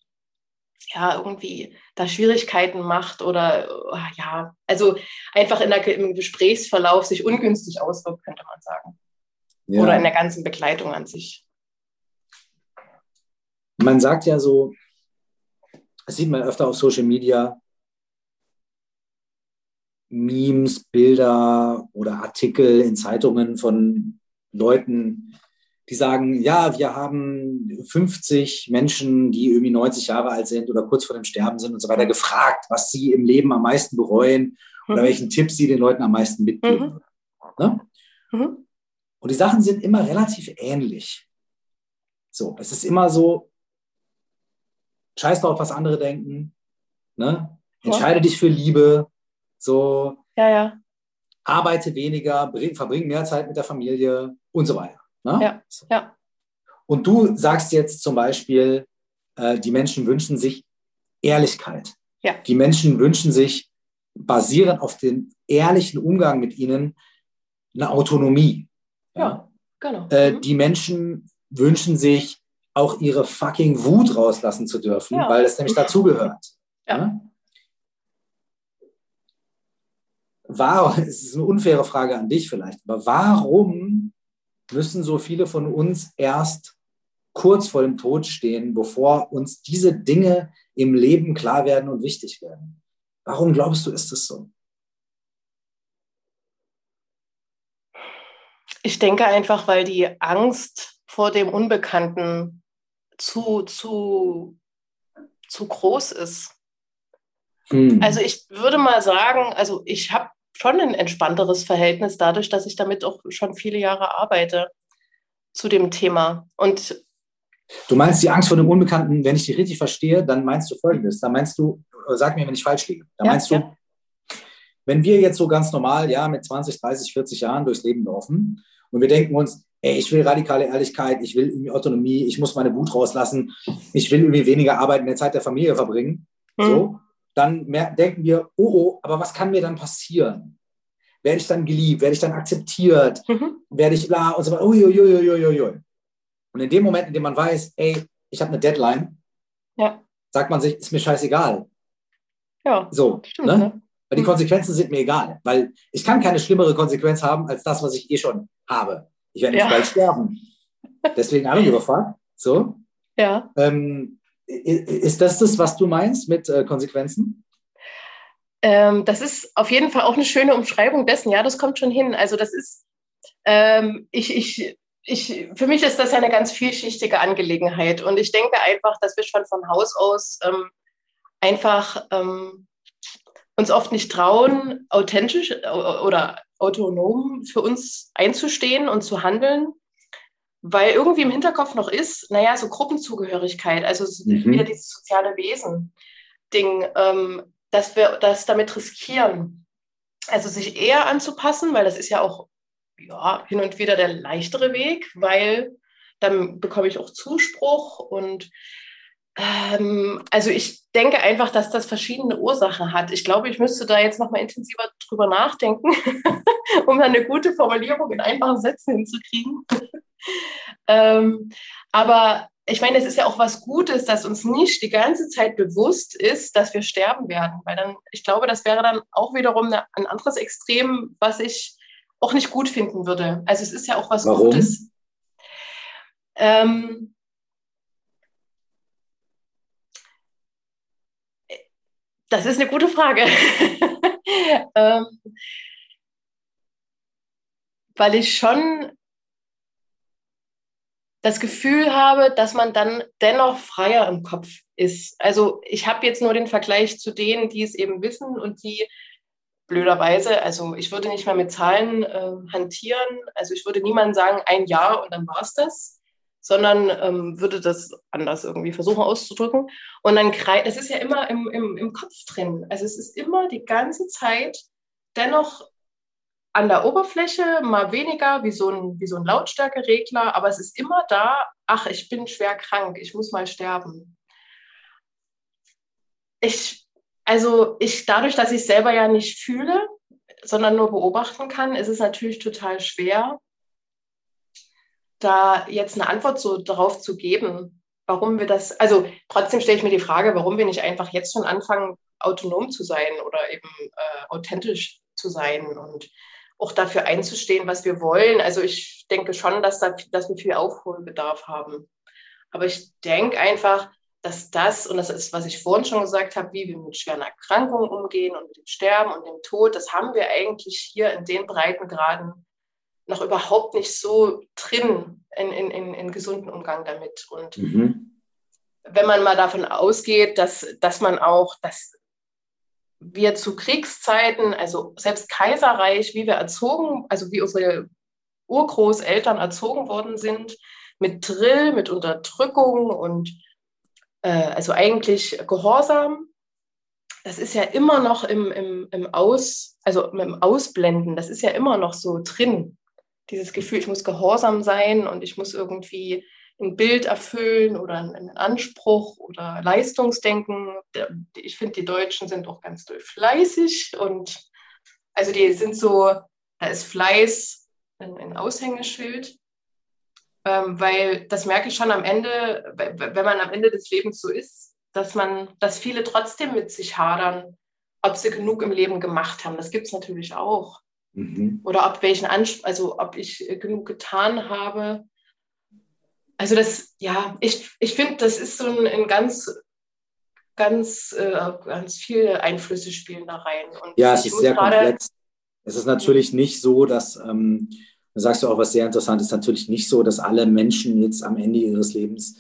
ja irgendwie da Schwierigkeiten macht oder oh, ja, also einfach in der, im Gesprächsverlauf sich ungünstig auswirkt, könnte man sagen. Ja. Oder in der ganzen Begleitung an sich. Man sagt ja so, das sieht man öfter auf Social Media, Memes, Bilder oder Artikel in Zeitungen von Leuten, die sagen, ja, wir haben 50 Menschen, die irgendwie 90 Jahre alt sind oder kurz vor dem Sterben sind und so weiter, gefragt, was sie im Leben am meisten bereuen mhm. oder welchen Tipp sie den Leuten am meisten mitgeben. Mhm. Ne? Mhm. Und die Sachen sind immer relativ ähnlich. So, es ist immer so, scheiß drauf, was andere denken, ne? entscheide ja. dich für Liebe, so, ja, ja. arbeite weniger, verbring mehr Zeit mit der Familie und so weiter. Ne? Ja, ja. Und du sagst jetzt zum Beispiel, äh, die Menschen wünschen sich Ehrlichkeit. Ja. Die Menschen wünschen sich, basierend auf dem ehrlichen Umgang mit ihnen, eine Autonomie. Ja, ja. genau. Äh, mhm. Die Menschen wünschen sich, auch ihre fucking Wut rauslassen zu dürfen, ja. weil es nämlich dazugehört. Ja. ja. War, es ist eine unfaire Frage an dich vielleicht, aber warum müssen so viele von uns erst kurz vor dem Tod stehen, bevor uns diese Dinge im Leben klar werden und wichtig werden. Warum glaubst du, ist es so? Ich denke einfach, weil die Angst vor dem Unbekannten zu, zu, zu groß ist. Hm. Also ich würde mal sagen, also ich habe schon ein entspannteres Verhältnis dadurch, dass ich damit auch schon viele Jahre arbeite zu dem Thema. Und Du meinst die Angst vor dem Unbekannten, wenn ich dich richtig verstehe, dann meinst du folgendes. Da meinst du, sag mir, wenn ich falsch liege. Da ja, meinst du, ja. wenn wir jetzt so ganz normal, ja, mit 20, 30, 40 Jahren durchs Leben laufen und wir denken uns, ey, ich will radikale Ehrlichkeit, ich will irgendwie Autonomie, ich muss meine Wut rauslassen, ich will irgendwie weniger Arbeit in der Zeit der Familie verbringen, mhm. so, dann denken wir, oh, oh, aber was kann mir dann passieren? Werde ich dann geliebt? Werde ich dann akzeptiert? Mhm. Werde ich bla und so weiter? Uiuiuiuiui. Und in dem Moment, in dem man weiß, ey, ich habe eine Deadline, ja. sagt man sich, ist mir scheißegal. Ja, so, stimmt, ne? ne? Weil die mhm. Konsequenzen sind mir egal. Weil ich kann keine schlimmere Konsequenz haben, als das, was ich eh schon habe. Ich werde nicht ja. bald sterben. Deswegen habe ich überfahren. So. Ja. Ähm, ist das das, was du meinst mit äh, Konsequenzen? Ähm, das ist auf jeden Fall auch eine schöne Umschreibung dessen. Ja, das kommt schon hin. Also das ist, ähm, ich, ich, ich, für mich ist das ja eine ganz vielschichtige Angelegenheit. Und ich denke einfach, dass wir schon von Haus aus ähm, einfach ähm, uns oft nicht trauen, authentisch oder autonom für uns einzustehen und zu handeln, weil irgendwie im Hinterkopf noch ist, naja, so Gruppenzugehörigkeit, also mhm. wieder dieses soziale Wesen-Ding. Ähm, dass wir das damit riskieren. Also sich eher anzupassen, weil das ist ja auch ja, hin und wieder der leichtere Weg, weil dann bekomme ich auch Zuspruch und ähm, also ich denke einfach, dass das verschiedene Ursachen hat. Ich glaube, ich müsste da jetzt nochmal intensiver drüber nachdenken, um dann eine gute Formulierung in einfachen Sätzen hinzukriegen. ähm, aber ich meine, es ist ja auch was Gutes, dass uns nicht die ganze Zeit bewusst ist, dass wir sterben werden. Weil dann, ich glaube, das wäre dann auch wiederum eine, ein anderes Extrem, was ich auch nicht gut finden würde. Also es ist ja auch was Warum? Gutes. Ähm, das ist eine gute Frage. ähm, weil ich schon das Gefühl habe, dass man dann dennoch freier im Kopf ist. Also ich habe jetzt nur den Vergleich zu denen, die es eben wissen und die blöderweise, also ich würde nicht mehr mit Zahlen äh, hantieren. Also ich würde niemandem sagen, ein Jahr und dann war es das, sondern ähm, würde das anders irgendwie versuchen auszudrücken. Und dann, das ist ja immer im, im, im Kopf drin. Also es ist immer die ganze Zeit dennoch an der Oberfläche, mal weniger, wie so ein, wie so ein Lautstärkeregler, aber es ist immer da, ach, ich bin schwer krank, ich muss mal sterben. Ich, also ich, dadurch, dass ich selber ja nicht fühle, sondern nur beobachten kann, ist es natürlich total schwer, da jetzt eine Antwort so darauf zu geben, warum wir das, also trotzdem stelle ich mir die Frage, warum wir nicht einfach jetzt schon anfangen, autonom zu sein oder eben äh, authentisch zu sein und auch dafür einzustehen, was wir wollen. Also ich denke schon, dass, da, dass wir viel Aufholbedarf haben. Aber ich denke einfach, dass das, und das ist, was ich vorhin schon gesagt habe, wie wir mit schweren Erkrankungen umgehen und mit dem Sterben und dem Tod, das haben wir eigentlich hier in den Breitengraden noch überhaupt nicht so drin in, in, in, in gesunden Umgang damit. Und mhm. wenn man mal davon ausgeht, dass, dass man auch, dass wir zu Kriegszeiten, also selbst Kaiserreich, wie wir erzogen, also wie unsere Urgroßeltern erzogen worden sind, mit Drill, mit Unterdrückung und äh, also eigentlich Gehorsam, das ist ja immer noch im, im, im Aus, also im Ausblenden, das ist ja immer noch so drin. Dieses Gefühl, ich muss gehorsam sein und ich muss irgendwie ein Bild erfüllen oder einen Anspruch oder Leistungsdenken. Ich finde, die Deutschen sind auch ganz doll fleißig und also die sind so, da ist Fleiß ein, ein Aushängeschild, ähm, weil das merke ich schon am Ende, wenn man am Ende des Lebens so ist, dass man, dass viele trotzdem mit sich hadern, ob sie genug im Leben gemacht haben. Das gibt es natürlich auch. Mhm. Oder ob welchen Anspruch, also ob ich genug getan habe also das, ja, ich, ich finde, das ist so ein, ein ganz, ganz, äh, ganz viele Einflüsse spielen da rein. Und ja, es ist sehr komplex. Es ist natürlich nicht so, dass, ähm, da sagst du auch was sehr Interessantes, natürlich nicht so, dass alle Menschen jetzt am Ende ihres Lebens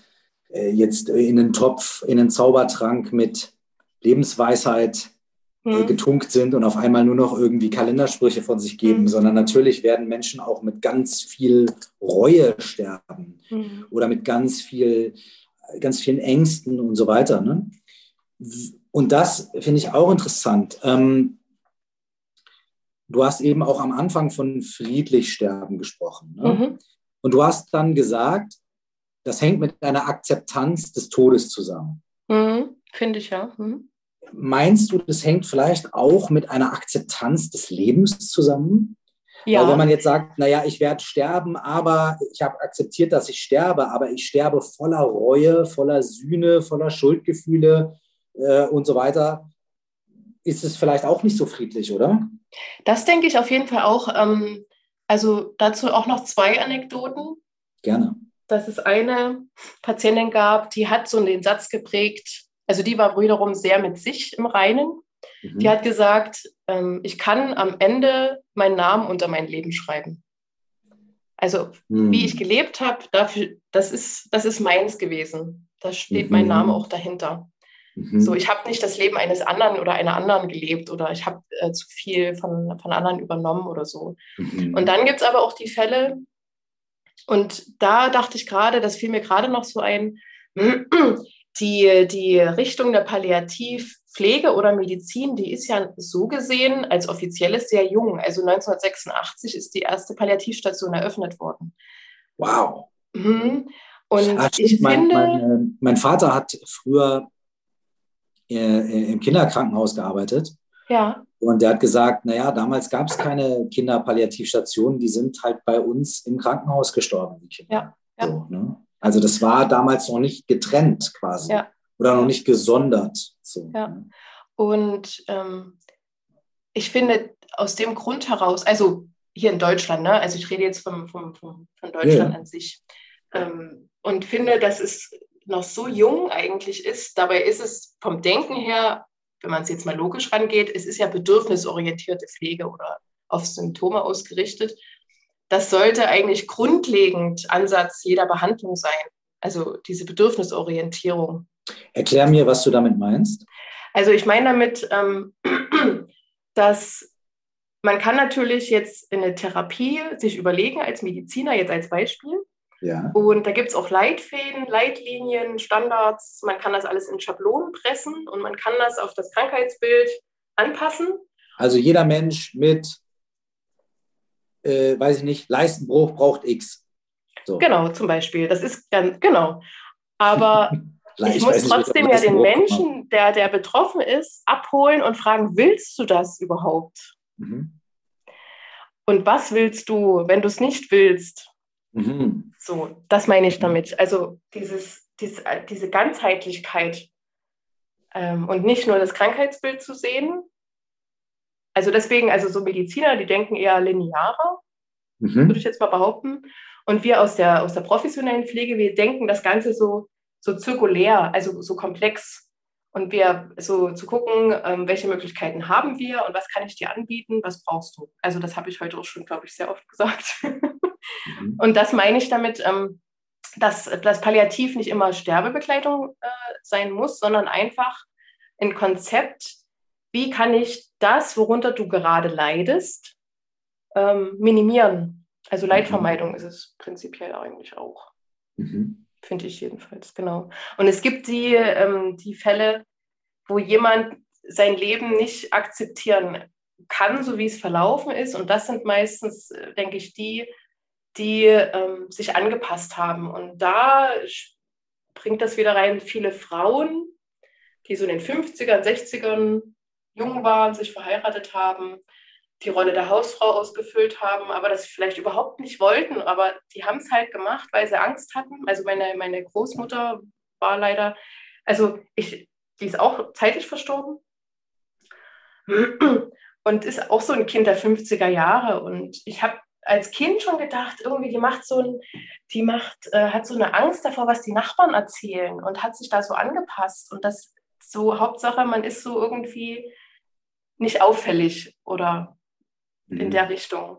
äh, jetzt in einen Topf, in einen Zaubertrank mit Lebensweisheit hm. getunkt sind und auf einmal nur noch irgendwie Kalendersprüche von sich geben, hm. sondern natürlich werden Menschen auch mit ganz viel Reue sterben hm. oder mit ganz viel, ganz vielen Ängsten und so weiter. Ne? Und das finde ich auch interessant. Ähm, du hast eben auch am Anfang von friedlich sterben gesprochen. Ne? Mhm. Und du hast dann gesagt, das hängt mit einer Akzeptanz des Todes zusammen. Mhm. Finde ich ja. Mhm. Meinst du, das hängt vielleicht auch mit einer Akzeptanz des Lebens zusammen? Ja. Weil wenn man jetzt sagt, naja, ich werde sterben, aber ich habe akzeptiert, dass ich sterbe, aber ich sterbe voller Reue, voller Sühne, voller Schuldgefühle äh, und so weiter, ist es vielleicht auch nicht so friedlich, oder? Das denke ich auf jeden Fall auch. Ähm, also dazu auch noch zwei Anekdoten. Gerne. Dass es eine Patientin gab, die hat so den Satz geprägt, also die war wiederum sehr mit sich im Reinen. Mhm. Die hat gesagt, ähm, ich kann am Ende meinen Namen unter mein Leben schreiben. Also mhm. wie ich gelebt habe, das ist, das ist meins gewesen. Da steht mhm. mein Name auch dahinter. Mhm. So, ich habe nicht das Leben eines anderen oder einer anderen gelebt oder ich habe äh, zu viel von, von anderen übernommen oder so. Mhm. Und dann gibt es aber auch die Fälle, und da dachte ich gerade, das fiel mir gerade noch so ein, die, die Richtung der Palliativpflege oder Medizin, die ist ja so gesehen als offizielles sehr jung. Also 1986 ist die erste Palliativstation eröffnet worden. Wow. Mhm. Und Ach, ich mein, finde. Mein, mein, Vater hat früher äh, im Kinderkrankenhaus gearbeitet. Ja. Und der hat gesagt, naja, damals gab es keine Kinderpalliativstationen, die sind halt bei uns im Krankenhaus gestorben, die Kinder. Ja. ja. So, ne? Also das war damals noch nicht getrennt quasi ja. oder noch nicht gesondert. So. Ja. Und ähm, ich finde aus dem Grund heraus, also hier in Deutschland, ne? also ich rede jetzt vom, vom, vom von Deutschland ja. an sich, ähm, und finde, dass es noch so jung eigentlich ist. Dabei ist es vom Denken her, wenn man es jetzt mal logisch rangeht, es ist ja bedürfnisorientierte Pflege oder auf Symptome ausgerichtet das sollte eigentlich grundlegend Ansatz jeder Behandlung sein. Also diese Bedürfnisorientierung. Erklär mir, was du damit meinst. Also ich meine damit, ähm, dass man kann natürlich jetzt in eine Therapie sich überlegen als Mediziner, jetzt als Beispiel. Ja. Und da gibt es auch Leitfäden, Leitlinien, Standards. Man kann das alles in Schablonen pressen und man kann das auf das Krankheitsbild anpassen. Also jeder Mensch mit äh, weiß ich nicht, Leistenbruch braucht X. So. Genau, zum Beispiel. Das ist ganz, genau. Aber ich, ich muss trotzdem ja den Menschen, der, der betroffen ist, abholen und fragen, willst du das überhaupt? Mhm. Und was willst du, wenn du es nicht willst? Mhm. So, das meine ich damit. Also dieses, dieses diese Ganzheitlichkeit ähm, und nicht nur das Krankheitsbild zu sehen, also deswegen, also so Mediziner, die denken eher linearer, mhm. würde ich jetzt mal behaupten. Und wir aus der, aus der professionellen Pflege, wir denken das Ganze so, so zirkulär, also so komplex. und wir so zu gucken, ähm, welche Möglichkeiten haben wir und was kann ich dir anbieten, was brauchst du. Also das habe ich heute auch schon, glaube ich, sehr oft gesagt. mhm. Und das meine ich damit, ähm, dass das Palliativ nicht immer Sterbebegleitung äh, sein muss, sondern einfach ein Konzept, wie kann ich das, worunter du gerade leidest, ähm, minimieren. Also Leidvermeidung mhm. ist es prinzipiell eigentlich auch. Mhm. Finde ich jedenfalls, genau. Und es gibt die, ähm, die Fälle, wo jemand sein Leben nicht akzeptieren kann, so wie es verlaufen ist. Und das sind meistens, äh, denke ich, die, die ähm, sich angepasst haben. Und da bringt das wieder rein viele Frauen, die so in den 50ern, 60ern jung waren, sich verheiratet haben, die Rolle der Hausfrau ausgefüllt haben, aber das vielleicht überhaupt nicht wollten. Aber die haben es halt gemacht, weil sie Angst hatten. Also meine, meine Großmutter war leider, also ich, die ist auch zeitlich verstorben und ist auch so ein Kind der 50er Jahre. Und ich habe als Kind schon gedacht, irgendwie, die macht so ein, die macht, äh, hat so eine Angst davor, was die Nachbarn erzählen und hat sich da so angepasst. Und das so, Hauptsache, man ist so irgendwie nicht auffällig oder in der mhm. Richtung.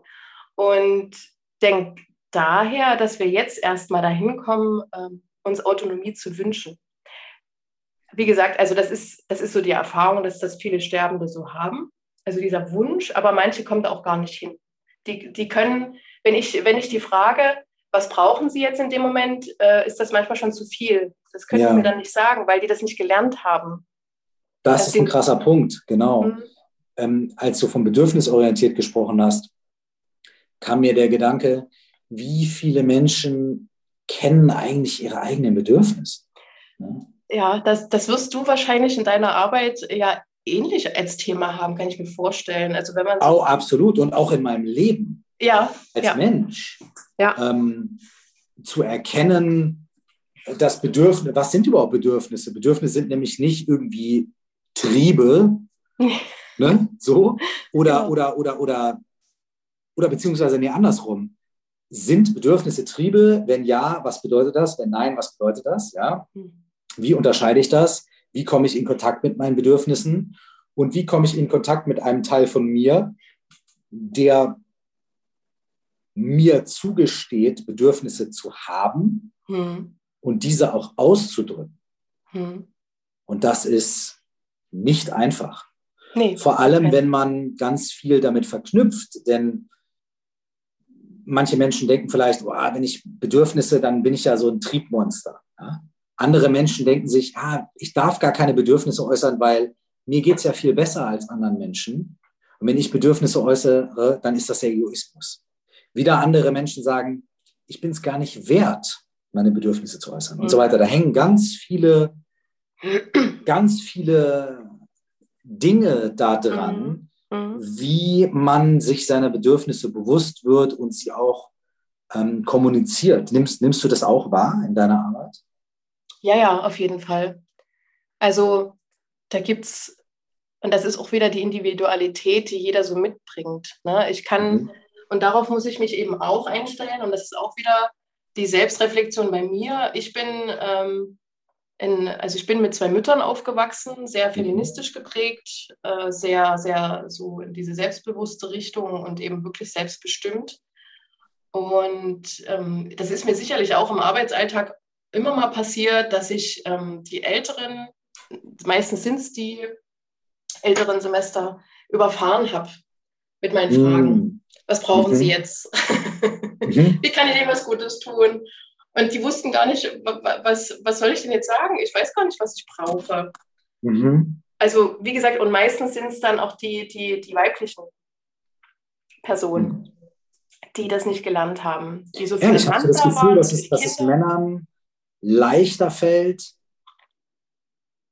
Und denke daher, dass wir jetzt erstmal dahin kommen, ähm, uns Autonomie zu wünschen. Wie gesagt, also das ist, das ist so die Erfahrung, dass das viele Sterbende so haben. Also dieser Wunsch, aber manche kommen da auch gar nicht hin. Die, die können, wenn ich, wenn ich die frage, was brauchen sie jetzt in dem Moment, äh, ist das manchmal schon zu viel. Das können ja. sie mir dann nicht sagen, weil die das nicht gelernt haben. Das, das ist ein krasser Punkt, genau. Mhm ähm, als du von bedürfnisorientiert gesprochen hast, kam mir der Gedanke, wie viele Menschen kennen eigentlich ihre eigenen Bedürfnisse? Ja, ja das, das wirst du wahrscheinlich in deiner Arbeit ja ähnlich als Thema haben, kann ich mir vorstellen. Also wenn man so oh, absolut und auch in meinem Leben ja, als ja. Mensch ja. Ähm, zu erkennen, das Bedürfnis, was sind überhaupt Bedürfnisse? Bedürfnisse sind nämlich nicht irgendwie Triebe, Ne? So? Oder, genau. oder, oder, oder, oder beziehungsweise nee, andersrum. Sind Bedürfnisse Triebe? Wenn ja, was bedeutet das? Wenn nein, was bedeutet das? Ja? Hm. Wie unterscheide ich das? Wie komme ich in Kontakt mit meinen Bedürfnissen? Und wie komme ich in Kontakt mit einem Teil von mir, der mir zugesteht, Bedürfnisse zu haben hm. und diese auch auszudrücken? Hm. Und das ist nicht einfach. Nee, Vor allem, wenn man ganz viel damit verknüpft, denn manche Menschen denken vielleicht, oh, wenn ich Bedürfnisse, dann bin ich ja so ein Triebmonster. Ja? Andere Menschen denken sich, ah, ich darf gar keine Bedürfnisse äußern, weil mir geht es ja viel besser als anderen Menschen. Und wenn ich Bedürfnisse äußere, dann ist das ja Egoismus. Wieder andere Menschen sagen, ich bin es gar nicht wert, meine Bedürfnisse zu äußern und so mhm. weiter. Da hängen ganz viele, ganz viele Dinge daran, mhm. mhm. wie man sich seiner Bedürfnisse bewusst wird und sie auch ähm, kommuniziert. Nimmst, nimmst du das auch wahr in deiner Arbeit? Ja, ja, auf jeden Fall. Also da gibt es, und das ist auch wieder die Individualität, die jeder so mitbringt. Ne? Ich kann, mhm. und darauf muss ich mich eben auch einstellen, und das ist auch wieder die Selbstreflexion bei mir. Ich bin ähm, in, also ich bin mit zwei Müttern aufgewachsen, sehr mhm. feministisch geprägt, äh, sehr, sehr so in diese selbstbewusste Richtung und eben wirklich selbstbestimmt. Und ähm, das ist mir sicherlich auch im Arbeitsalltag immer mal passiert, dass ich ähm, die Älteren, meistens sind es die älteren Semester, überfahren habe mit meinen mhm. Fragen. Was brauchen mhm. Sie jetzt? mhm. Wie kann ich Ihnen was Gutes tun? Und die wussten gar nicht, was, was soll ich denn jetzt sagen? Ich weiß gar nicht, was ich brauche. Mhm. Also, wie gesagt, und meistens sind es dann auch die, die, die weiblichen Personen, mhm. die das nicht gelernt haben. Die so ja, ich habe das Gefühl, waren, dass, es, dass es Männern leichter fällt,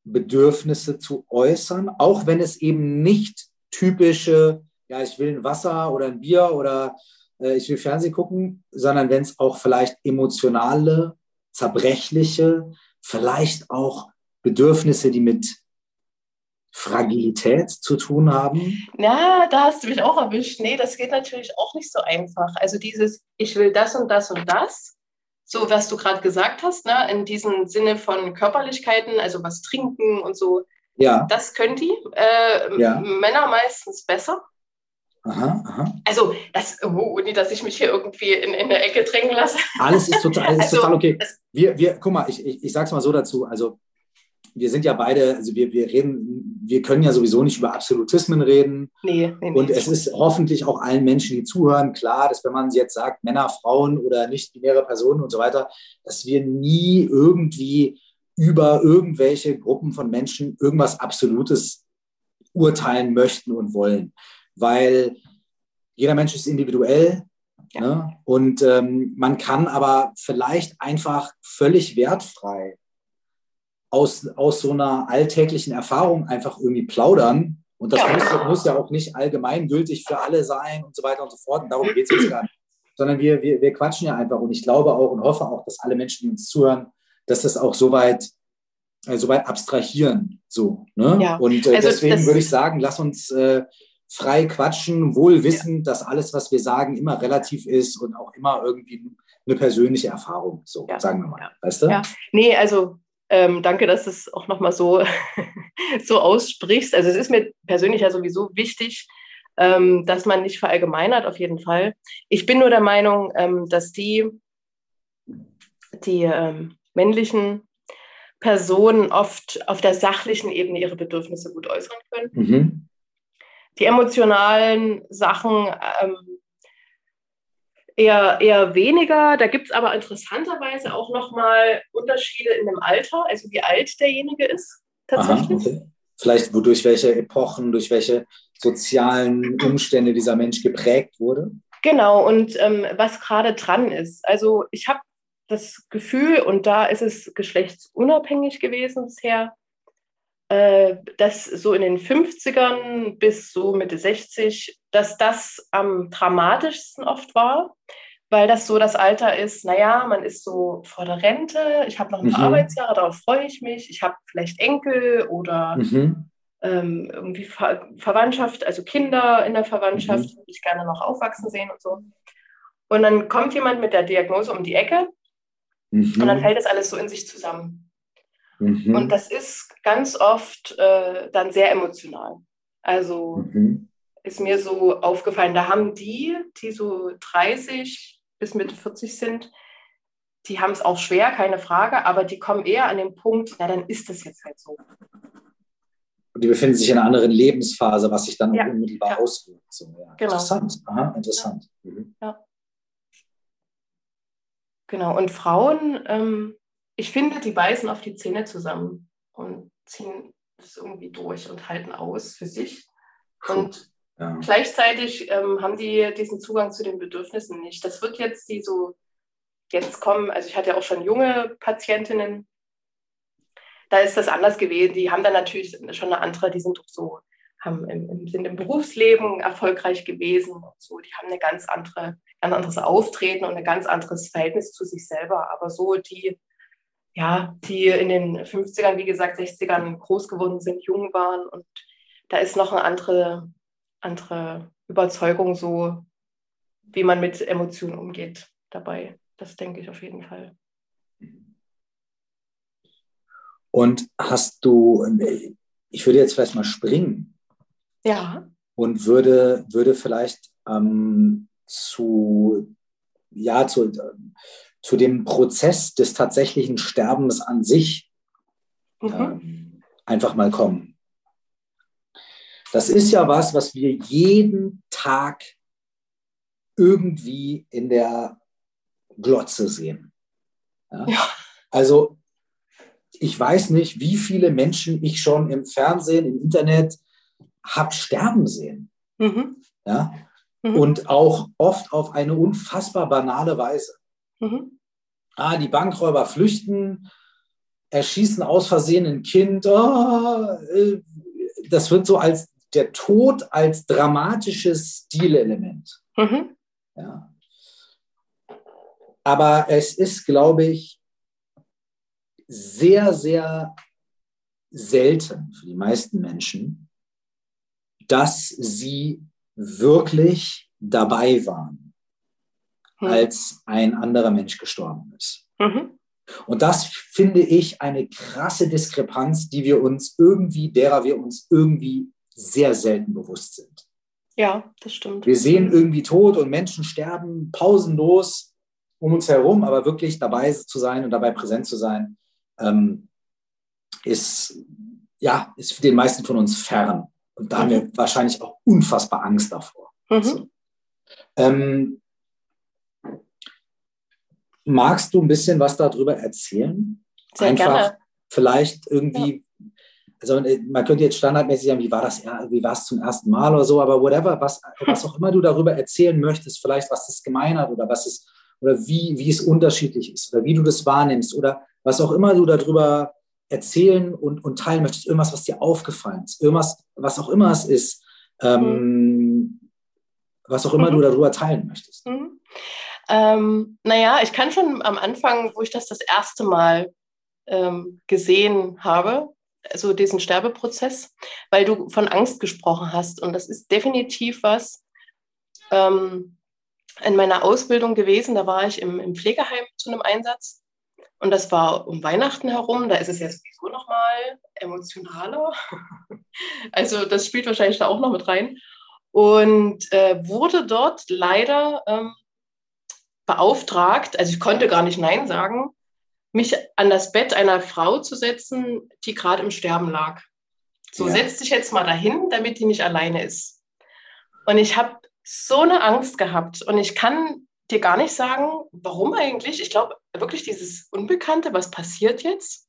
Bedürfnisse zu äußern, auch wenn es eben nicht typische, ja, ich will ein Wasser oder ein Bier oder äh, ich will Fernsehen gucken, sondern wenn es auch vielleicht emotionale, zerbrechliche, vielleicht auch Bedürfnisse, die mit Fragilität zu tun haben? Ja, da hast du mich auch erwischt. Nee, das geht natürlich auch nicht so einfach. Also dieses, ich will das und das und das, so was du gerade gesagt hast, ne, in diesem Sinne von Körperlichkeiten, also was trinken und so. Ja. Das können die. Äh, Ja. Männer meistens besser. Aha, aha. Also, das, oh, nicht, dass ich mich hier irgendwie in, in eine Ecke drängen lasse. Alles ist total, ist Also, total okay. Wir, wir, guck mal, ich, ich, ich sag's mal so dazu. Also, wir sind ja beide, also wir, wir reden, wir können ja sowieso nicht über Absolutismen reden. Nee, nee, nee. Und es ist hoffentlich auch allen Menschen, die zuhören, klar, dass wenn man jetzt sagt, Männer, Frauen oder nicht-binäre Personen und so weiter, dass wir nie irgendwie über irgendwelche Gruppen von Menschen irgendwas Absolutes urteilen möchten und wollen. Weil jeder Mensch ist individuell. Ja. Ne? Und ähm, man kann aber vielleicht einfach völlig wertfrei aus, aus so einer alltäglichen Erfahrung einfach irgendwie plaudern. Und das Ja. muss, muss ja auch nicht allgemeingültig für alle sein und so weiter und so fort. Und darum geht es jetzt gar nicht. Sondern wir, wir, wir quatschen ja einfach. Und ich glaube auch und hoffe auch, dass alle Menschen, die uns zuhören, dass das auch soweit äh, soweit abstrahieren. So, ne? Ja. Und äh, Also deswegen würde ich sagen, lass uns äh, frei quatschen, wohl wissend, dass alles, was wir sagen, immer relativ ist und auch immer irgendwie eine persönliche Erfahrung. So, Ja. sagen wir mal. Ja. Weißt du? Ja. Nee, also ähm, danke, dass du es auch nochmal so, so aussprichst. Also es ist mir persönlich ja sowieso wichtig, ähm, dass man nicht verallgemeinert, auf jeden Fall. Ich bin nur der Meinung, ähm, dass die, die ähm, männlichen Personen oft auf der sachlichen Ebene ihre Bedürfnisse gut äußern können. Mhm. Die emotionalen Sachen ähm, eher, eher weniger. Da gibt es aber interessanterweise auch nochmal Unterschiede in dem Alter, also wie alt derjenige ist Aha, tatsächlich. okay. Vielleicht wodurch welche Epochen, durch welche sozialen Umstände dieser Mensch geprägt wurde. Genau, und ähm, was gerade dran ist. Also ich habe das Gefühl, und da ist es geschlechtsunabhängig gewesen bisher, dass so in den 50ern bis so Mitte 60, dass das am dramatischsten oft war, weil das so das Alter ist, naja, man ist so vor der Rente, ich habe noch ein paar Mhm. Arbeitsjahre, darauf freue ich mich, ich habe vielleicht Enkel oder Mhm. ähm, irgendwie Ver Verwandtschaft, also Kinder in der Verwandtschaft, Mhm. würde ich gerne noch aufwachsen sehen und so. Und dann kommt jemand mit der Diagnose um die Ecke Mhm. und dann fällt das alles so in sich zusammen. Mhm. Und das ist ganz oft äh, dann sehr emotional. Also Mhm. ist mir so aufgefallen, da haben die, die so 30 bis Mitte 40 sind, die haben es auch schwer, keine Frage, aber die kommen eher an den Punkt, na dann ist das jetzt halt so. Und die befinden sich in einer anderen Lebensphase, was sich dann Ja, unmittelbar ja. auswirkt. So, ja. Genau. Interessant. Aha, interessant. Mhm. Genau, und Frauen, ähm, ich finde, die beißen auf die Zähne zusammen und ziehen das irgendwie durch und halten aus für sich. Und Ja. gleichzeitig ähm, haben die diesen Zugang zu den Bedürfnissen nicht. Das wird jetzt die so jetzt kommen, also ich hatte ja auch schon junge Patientinnen, da ist das anders gewesen. Die haben dann natürlich schon eine andere, die sind doch so, haben im, sind im Berufsleben erfolgreich gewesen und so, die haben eine ganz andere, ganz anderes Auftreten und ein ganz anderes Verhältnis zu sich selber. Aber so die, ja, die in den 50ern, wie gesagt, 60ern groß geworden sind, jung waren und da ist noch eine andere, andere Überzeugung so, wie man mit Emotionen umgeht dabei. Das denke ich auf jeden Fall. Und hast du, ich würde jetzt vielleicht mal springen Ja. und würde, würde vielleicht ähm, zu, ja, zu, zu dem Prozess des tatsächlichen Sterbens an sich Mhm. ähm, einfach mal kommen. Das ist ja was, was wir jeden Tag irgendwie in der Glotze sehen. Ja? Ja. Also ich weiß nicht, wie viele Menschen ich schon im Fernsehen, im Internet habe sterben sehen. Mhm. Ja? Mhm. Und auch oft auf eine unfassbar banale Weise. Mhm. Ah, die Bankräuber flüchten, erschießen aus Versehen ein Kind. Ah, äh, das wird so als der Tod als dramatisches Stilelement. Mhm. Ja. Aber es ist, glaube ich, sehr, sehr selten für die meisten Menschen, dass sie wirklich dabei waren. Mhm. als ein anderer Mensch gestorben ist. Mhm. Und das finde ich eine krasse Diskrepanz, die wir uns irgendwie, derer wir uns irgendwie sehr selten bewusst sind. Ja, das stimmt. Wir sehen irgendwie Tod und Menschen sterben pausenlos um uns herum, aber wirklich dabei zu sein und dabei präsent zu sein, ähm, ist, ja, ist für den meisten von uns fern. Und da mhm. haben wir wahrscheinlich auch unfassbar Angst davor. Mhm. So. Ähm, magst du ein bisschen was darüber erzählen? Sehr Einfach gerne. vielleicht irgendwie, ja. also äh, man könnte jetzt standardmäßig sagen, wie war das, wie war es zum ersten Mal oder so, aber whatever, was, was auch immer du darüber erzählen möchtest, vielleicht was das gemein hat oder was es oder wie, wie es unterschiedlich ist oder wie du das wahrnimmst oder was auch immer du darüber erzählen und, und teilen möchtest, irgendwas, was dir aufgefallen ist, irgendwas, was auch immer es ist, ähm, was auch immer mhm. du darüber teilen möchtest. Mhm. Ähm, naja, ich kann schon am Anfang, wo ich das das erste Mal ähm, gesehen habe, also diesen Sterbeprozess, weil du von Angst gesprochen hast. Und das ist definitiv was, ähm, in meiner Ausbildung gewesen. Da war ich im, im Pflegeheim zu einem Einsatz. Und das war um Weihnachten herum. Da ist es ja sowieso nochmal emotionaler. also das spielt wahrscheinlich da auch noch mit rein. Und äh, wurde dort leider ähm, beauftragt, also ich konnte gar nicht Nein sagen, mich an das Bett einer Frau zu setzen, die gerade im Sterben lag. So, ja. setz dich jetzt mal dahin, damit die nicht alleine ist. Und ich habe so eine Angst gehabt. Und ich kann dir gar nicht sagen, warum eigentlich. Ich glaube wirklich dieses Unbekannte, was passiert jetzt.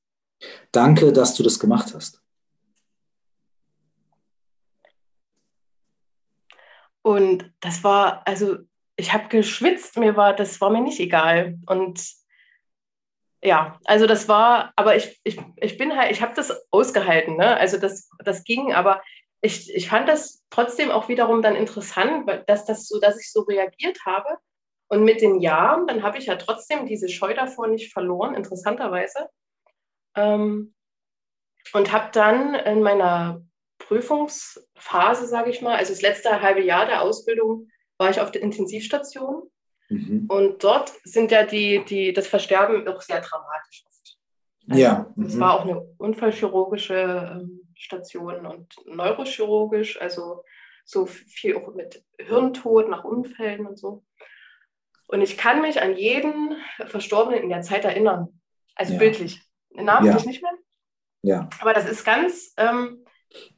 Danke, dass du das gemacht hast. Und das war, also ich habe geschwitzt, mir war, das war mir nicht egal. Und ja, also das war, aber ich, ich, ich bin halt, ich habe das ausgehalten, ne? Also das, das ging, aber ich, ich fand das trotzdem auch wiederum dann interessant, dass das so, dass ich so reagiert habe. Und mit den Jahren, dann habe ich ja trotzdem diese Scheu davor nicht verloren, interessanterweise. Ähm, und habe dann in meiner Prüfungsphase, sage ich mal, also das letzte halbe Jahr der Ausbildung, war ich auf der Intensivstation. Mhm. Und dort sind ja die, die, das Versterben auch sehr dramatisch oft. Also ja. Es mhm. war auch eine unfallchirurgische ähm, Station und neurochirurgisch, also so viel auch mit Hirntod nach Unfällen und so. Und ich kann mich an jeden Verstorbenen in der Zeit erinnern. Also ja. bildlich. Namentlich ja. nicht mehr. Ja. Aber das ist ganz, ähm,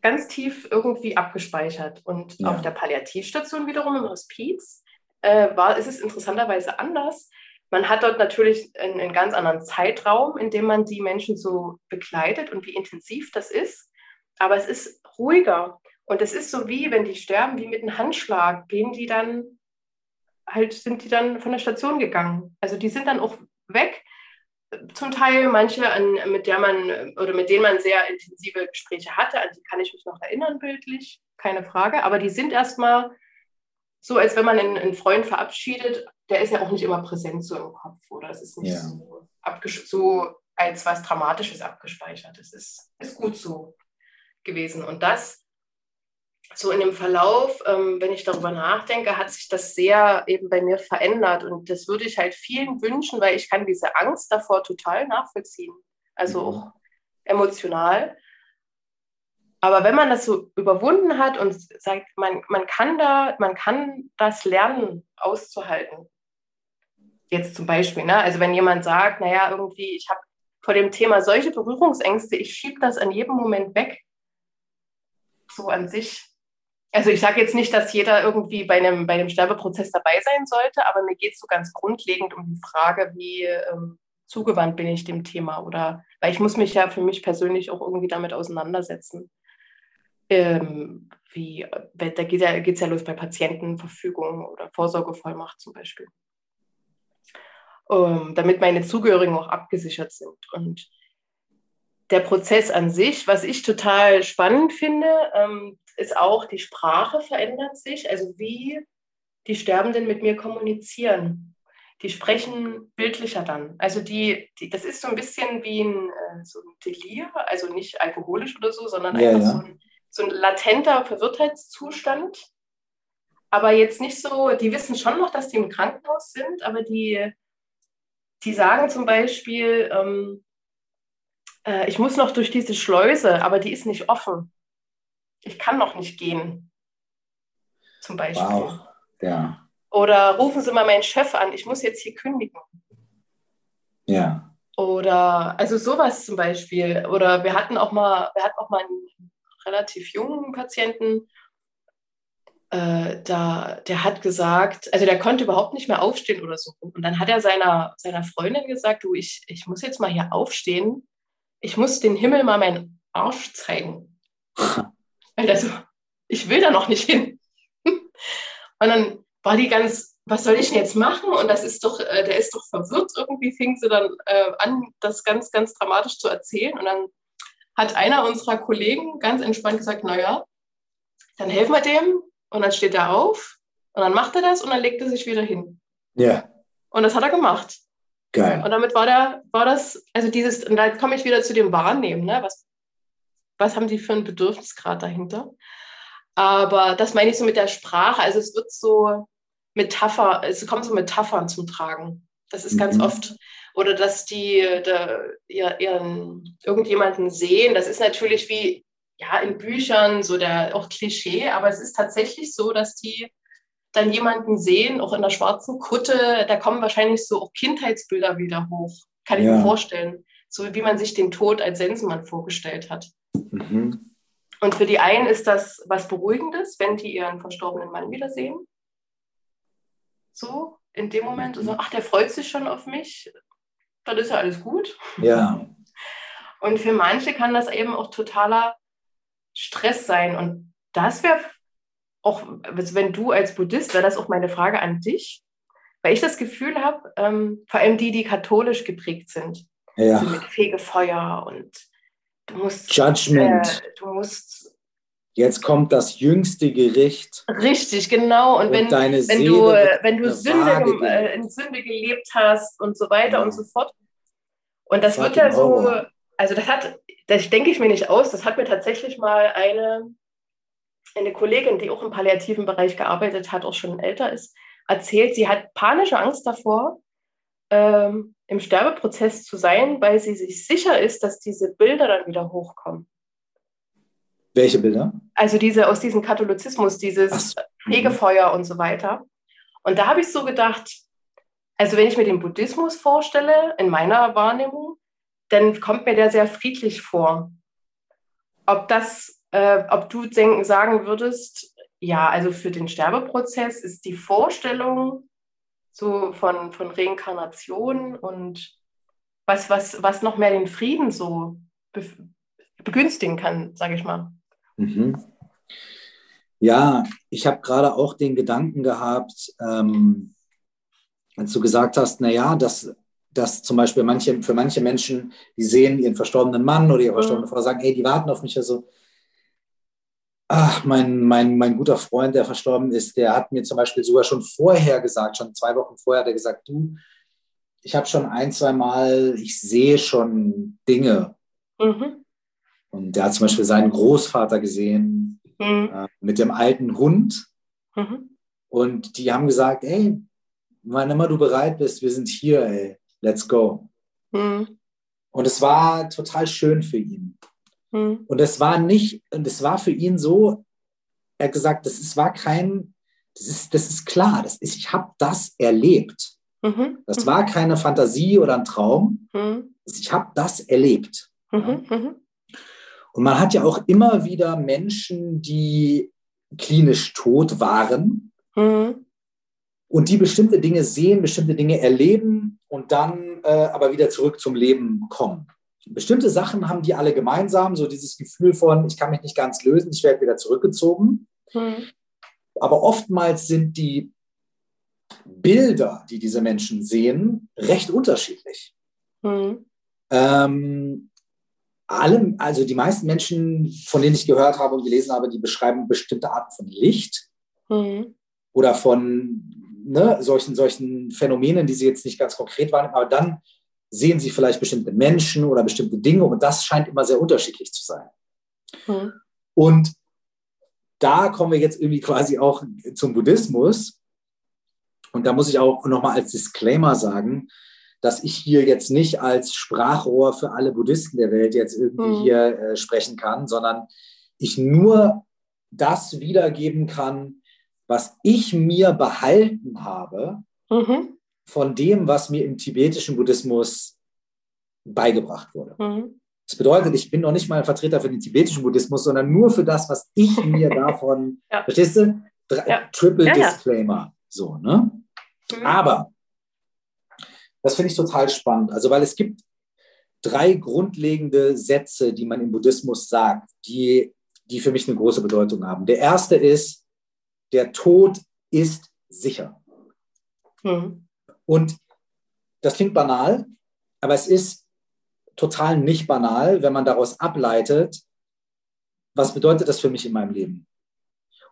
ganz tief irgendwie abgespeichert. Und ja. auf der Palliativstation wiederum im Hospiz äh, war, ist es interessanterweise anders. Man hat dort natürlich einen, einen, ganz anderen Zeitraum, in dem man die Menschen so begleitet und wie intensiv das ist. Aber es ist ruhiger. Und es ist so wie, wenn die sterben, wie mit einem Handschlag, gehen die dann halt, sind die dann von der Station gegangen. Also die sind dann auch weg zum Teil manche, an, mit der man oder mit denen man sehr intensive Gespräche hatte, an die kann ich mich noch erinnern bildlich, keine Frage. Aber die sind erstmal so, als wenn man einen, einen Freund verabschiedet, der ist ja auch nicht immer präsent so im Kopf oder es ist nicht ja. so, so als was Dramatisches abgespeichert. Es ist, ist gut so gewesen. Und das so in dem Verlauf, ähm, wenn ich darüber nachdenke, hat sich das sehr eben bei mir verändert. Und das würde ich halt vielen wünschen, weil ich kann diese Angst davor total nachvollziehen. Also mhm. auch emotional. Aber wenn man das so überwunden hat und sagt, man, man, kann da, man kann das lernen, auszuhalten. Jetzt zum Beispiel, ne? also wenn jemand sagt, naja, irgendwie, ich habe vor dem Thema solche Berührungsängste, ich schiebe das an jedem Moment weg. So an sich also ich sage jetzt nicht, dass jeder irgendwie bei einem, bei einem Sterbeprozess dabei sein sollte, aber mir geht es so ganz grundlegend um die Frage, wie ähm, zugewandt bin ich dem Thema oder weil ich muss mich ja für mich persönlich auch irgendwie damit auseinandersetzen. Ähm, wie, da geht ja, geht's ja los bei Patientenverfügung oder Vorsorgevollmacht zum Beispiel. Ähm, damit meine Zugehörigen auch abgesichert sind. Und der Prozess an sich, was ich total spannend finde, ähm, ist auch, die Sprache verändert sich, also wie die Sterbenden mit mir kommunizieren. Die sprechen bildlicher dann. Also die, die das ist so ein bisschen wie ein, äh, so ein Delir, also nicht alkoholisch oder so, sondern ja, einfach ja. So, ein, so ein latenter Verwirrtheitszustand. aber jetzt nicht so, die wissen schon noch, dass die im Krankenhaus sind, aber die, die sagen zum Beispiel, ähm, äh, ich muss noch durch diese Schleuse, aber die ist nicht offen. Ich kann noch nicht gehen. Zum Beispiel. Wow. Ja. Oder rufen Sie mal meinen Chef an, ich muss jetzt hier kündigen. Ja. Oder also sowas zum Beispiel. Oder wir hatten auch mal, wir hatten auch mal einen relativ jungen Patienten, äh, da, der hat gesagt, also der konnte überhaupt nicht mehr aufstehen oder so. Und dann hat er seiner, seiner Freundin gesagt, du, ich, ich muss jetzt mal hier aufstehen. Ich muss den Himmel mal meinen Arsch zeigen. Weil der so, ich will da noch nicht hin. Und dann war die ganz, was soll ich denn jetzt machen? Und das ist doch, äh, der ist doch verwirrt. Irgendwie fing sie dann äh, an, das ganz, ganz dramatisch zu erzählen. Und dann hat einer unserer Kollegen ganz entspannt gesagt, naja, dann helfen wir dem. Und dann steht er auf und dann macht er das und dann legt er sich wieder hin. Ja. Und das hat er gemacht. Geil. Und damit war, der, war das, also dieses, und da komme ich wieder zu dem Wahrnehmen, ne? was, was haben die für einen Bedürfnisgrad dahinter? Aber das meine ich so mit der Sprache, also es wird so Metapher, es kommen so Metaphern zum Tragen. Das ist mhm. ganz oft, oder dass die da, ihren, irgendjemanden sehen, das ist natürlich wie ja, in Büchern so der auch Klischee, aber es ist tatsächlich so, dass die dann jemanden sehen, auch in der schwarzen Kutte, da kommen wahrscheinlich so auch Kindheitsbilder wieder hoch. Kann ich ja. mir vorstellen. So wie man sich den Tod als Sensenmann vorgestellt hat. Mhm. Und für die einen ist das was Beruhigendes, wenn die ihren verstorbenen Mann wiedersehen. So, in dem Moment, so, ach, der freut sich schon auf mich, dann ist ja alles gut. Ja. Und für manche kann das eben auch totaler Stress sein. Und das wäre auch, wenn du als Buddhist, wäre das auch meine Frage an dich, weil ich das Gefühl habe, ähm, vor allem die, die katholisch geprägt sind, ja. also mit Fegefeuer und du musst. Judgment. Äh, du musst. Jetzt kommt das jüngste Gericht. Richtig, genau. Und, und wenn, wenn du, wenn du Sünde, äh, in Sünde gelebt hast und so weiter ja. und so fort. Und das Fucking wird ja so, also das hat, das denke ich mir nicht aus, das hat mir tatsächlich mal eine, eine Kollegin, die auch im palliativen Bereich gearbeitet hat, auch schon älter ist, erzählt, sie hat panische Angst davor, ähm, im Sterbeprozess zu sein, weil sie sich sicher ist, dass diese Bilder dann wieder hochkommen. Welche Bilder? Also diese aus diesem Katholizismus, dieses so. Fegefeuer und so weiter. Und da habe ich so gedacht, also wenn ich mir den Buddhismus vorstelle, in meiner Wahrnehmung, dann kommt mir der sehr friedlich vor. Ob das, äh, ob du denken, sagen würdest, ja, also für den Sterbeprozess ist die Vorstellung so von, von Reinkarnation und was, was, was noch mehr den Frieden so begünstigen kann, sage ich mal. Mhm. Ja, ich habe gerade auch den Gedanken gehabt, ähm, als du gesagt hast, naja, das dass zum Beispiel manche, für manche Menschen, die sehen ihren verstorbenen Mann oder ihre mhm. verstorbene Frau, sagen, hey, die warten auf mich. Also, ach, mein, mein, mein guter Freund, der verstorben ist, der hat mir zum Beispiel sogar schon vorher gesagt, schon zwei Wochen vorher, hat er gesagt, du, ich habe schon ein, zwei Mal, ich sehe schon Dinge. Mhm. Und der hat zum Beispiel seinen Großvater gesehen mhm. äh, mit dem alten Hund. Mhm. Und die haben gesagt, ey, wann immer du bereit bist, wir sind hier, ey let's go. Mhm. Und es war total schön für ihn. Mhm. Und es war nicht, und es war für ihn so, er hat gesagt, das ist, war kein, das ist, das ist klar, das ist, ich habe das erlebt. Mhm. Das war keine Fantasie oder ein Traum. Mhm. Ich habe das erlebt. Mhm. Mhm. Und man hat ja auch immer wieder Menschen, die klinisch tot waren und die bestimmte Dinge sehen, bestimmte Dinge erleben und dann äh, aber wieder zurück zum Leben kommen. Bestimmte Sachen haben die alle gemeinsam, so dieses Gefühl von, ich kann mich nicht ganz lösen, ich werde wieder zurückgezogen. Mhm. Aber oftmals sind die Bilder, die diese Menschen sehen, recht unterschiedlich. Mhm. Ähm, alle, also die meisten Menschen, von denen ich gehört habe und gelesen habe, die beschreiben bestimmte Arten von Licht mhm. oder von ne, solchen, solchen Phänomenen, die sie jetzt nicht ganz konkret waren, aber dann sehen sie vielleicht bestimmte Menschen oder bestimmte Dinge und das scheint immer sehr unterschiedlich zu sein. Mhm. Und da kommen wir jetzt irgendwie quasi auch zum Buddhismus. Und da muss ich auch nochmal als Disclaimer sagen, dass ich hier jetzt nicht als Sprachrohr für alle Buddhisten der Welt jetzt irgendwie mhm. hier äh, sprechen kann, sondern ich nur das wiedergeben kann, was ich mir behalten habe mhm. Von dem, was mir im tibetischen Buddhismus beigebracht wurde. Mhm. Das bedeutet, ich bin noch nicht mal ein Vertreter für den tibetischen Buddhismus, sondern nur für das, was ich mir davon, ja. verstehst du? Dr ja. Triple ja, Disclaimer. So, ne? Mhm. Aber das finde ich total spannend. Also, weil es gibt drei grundlegende Sätze, die man im Buddhismus sagt, die, die für mich eine große Bedeutung haben. Der erste ist, der Tod ist sicher. Mhm. Und das klingt banal, aber es ist total nicht banal, wenn man daraus ableitet, was bedeutet das für mich in meinem Leben?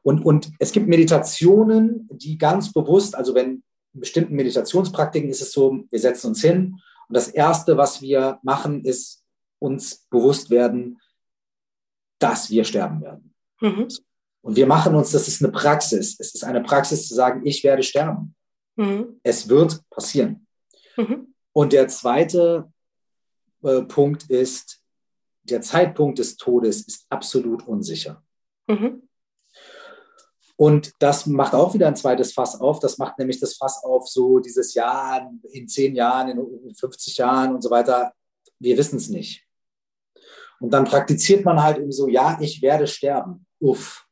Und, und es gibt Meditationen, die ganz bewusst, also wenn in bestimmten Meditationspraktiken ist es so, wir setzen uns hin und das Erste, was wir machen, ist uns bewusst werden, dass wir sterben werden. Mhm. Und wir machen uns, das ist eine Praxis. Es ist eine Praxis zu sagen, ich werde sterben. Mhm. Es wird passieren. Mhm. Und der zweite äh, Punkt ist, der Zeitpunkt des Todes ist absolut unsicher. Mhm. Und das macht auch wieder ein zweites Fass auf. Das macht nämlich das Fass auf, so dieses Jahr, in zehn Jahren, in 50 Jahren und so weiter. Wir wissen es nicht. Und dann praktiziert man halt irgendwie so, ja, ich werde sterben. Uff.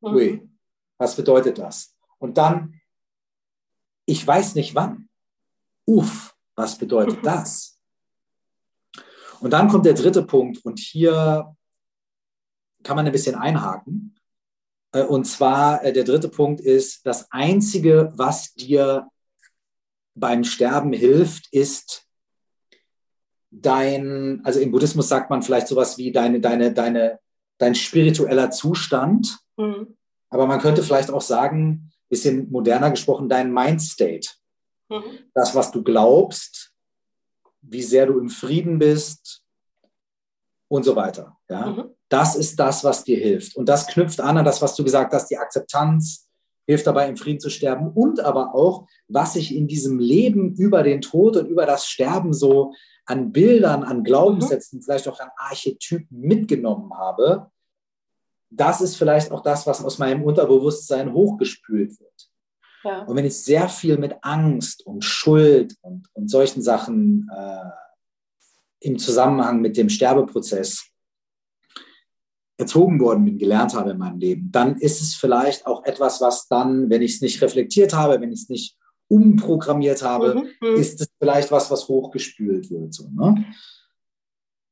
Mhm. Ui. Was bedeutet das? Und dann, ich weiß nicht wann. Uff. Was bedeutet das? Und dann kommt der dritte Punkt und hier kann man ein bisschen einhaken. Äh, und zwar äh, der dritte Punkt ist, das Einzige, was dir beim Sterben hilft, ist dein, also im Buddhismus sagt man vielleicht sowas wie deine, deine, deine, dein spiritueller Zustand. Mhm. Aber man könnte vielleicht auch sagen, bisschen moderner gesprochen, dein Mindstate. Mhm. Das, was du glaubst, wie sehr du im Frieden bist und so weiter. Ja? Mhm. Das ist das, was dir hilft. Und das knüpft an an das, was du gesagt hast, die Akzeptanz hilft dabei, im Frieden zu sterben und aber auch, was ich in diesem Leben über den Tod und über das Sterben so an Bildern, an Glaubenssätzen, mhm. vielleicht auch an Archetypen mitgenommen habe, das ist vielleicht auch das, was aus meinem Unterbewusstsein hochgespült wird. Ja. Und wenn ich sehr viel mit Angst und Schuld und, und solchen Sachen äh, im Zusammenhang mit dem Sterbeprozess erzogen worden bin, gelernt habe in meinem Leben, dann ist es vielleicht auch etwas, was dann, wenn ich es nicht reflektiert habe, wenn ich es nicht umprogrammiert habe, mhm, mhm. ist es vielleicht was, was hochgespült wird. So, ne?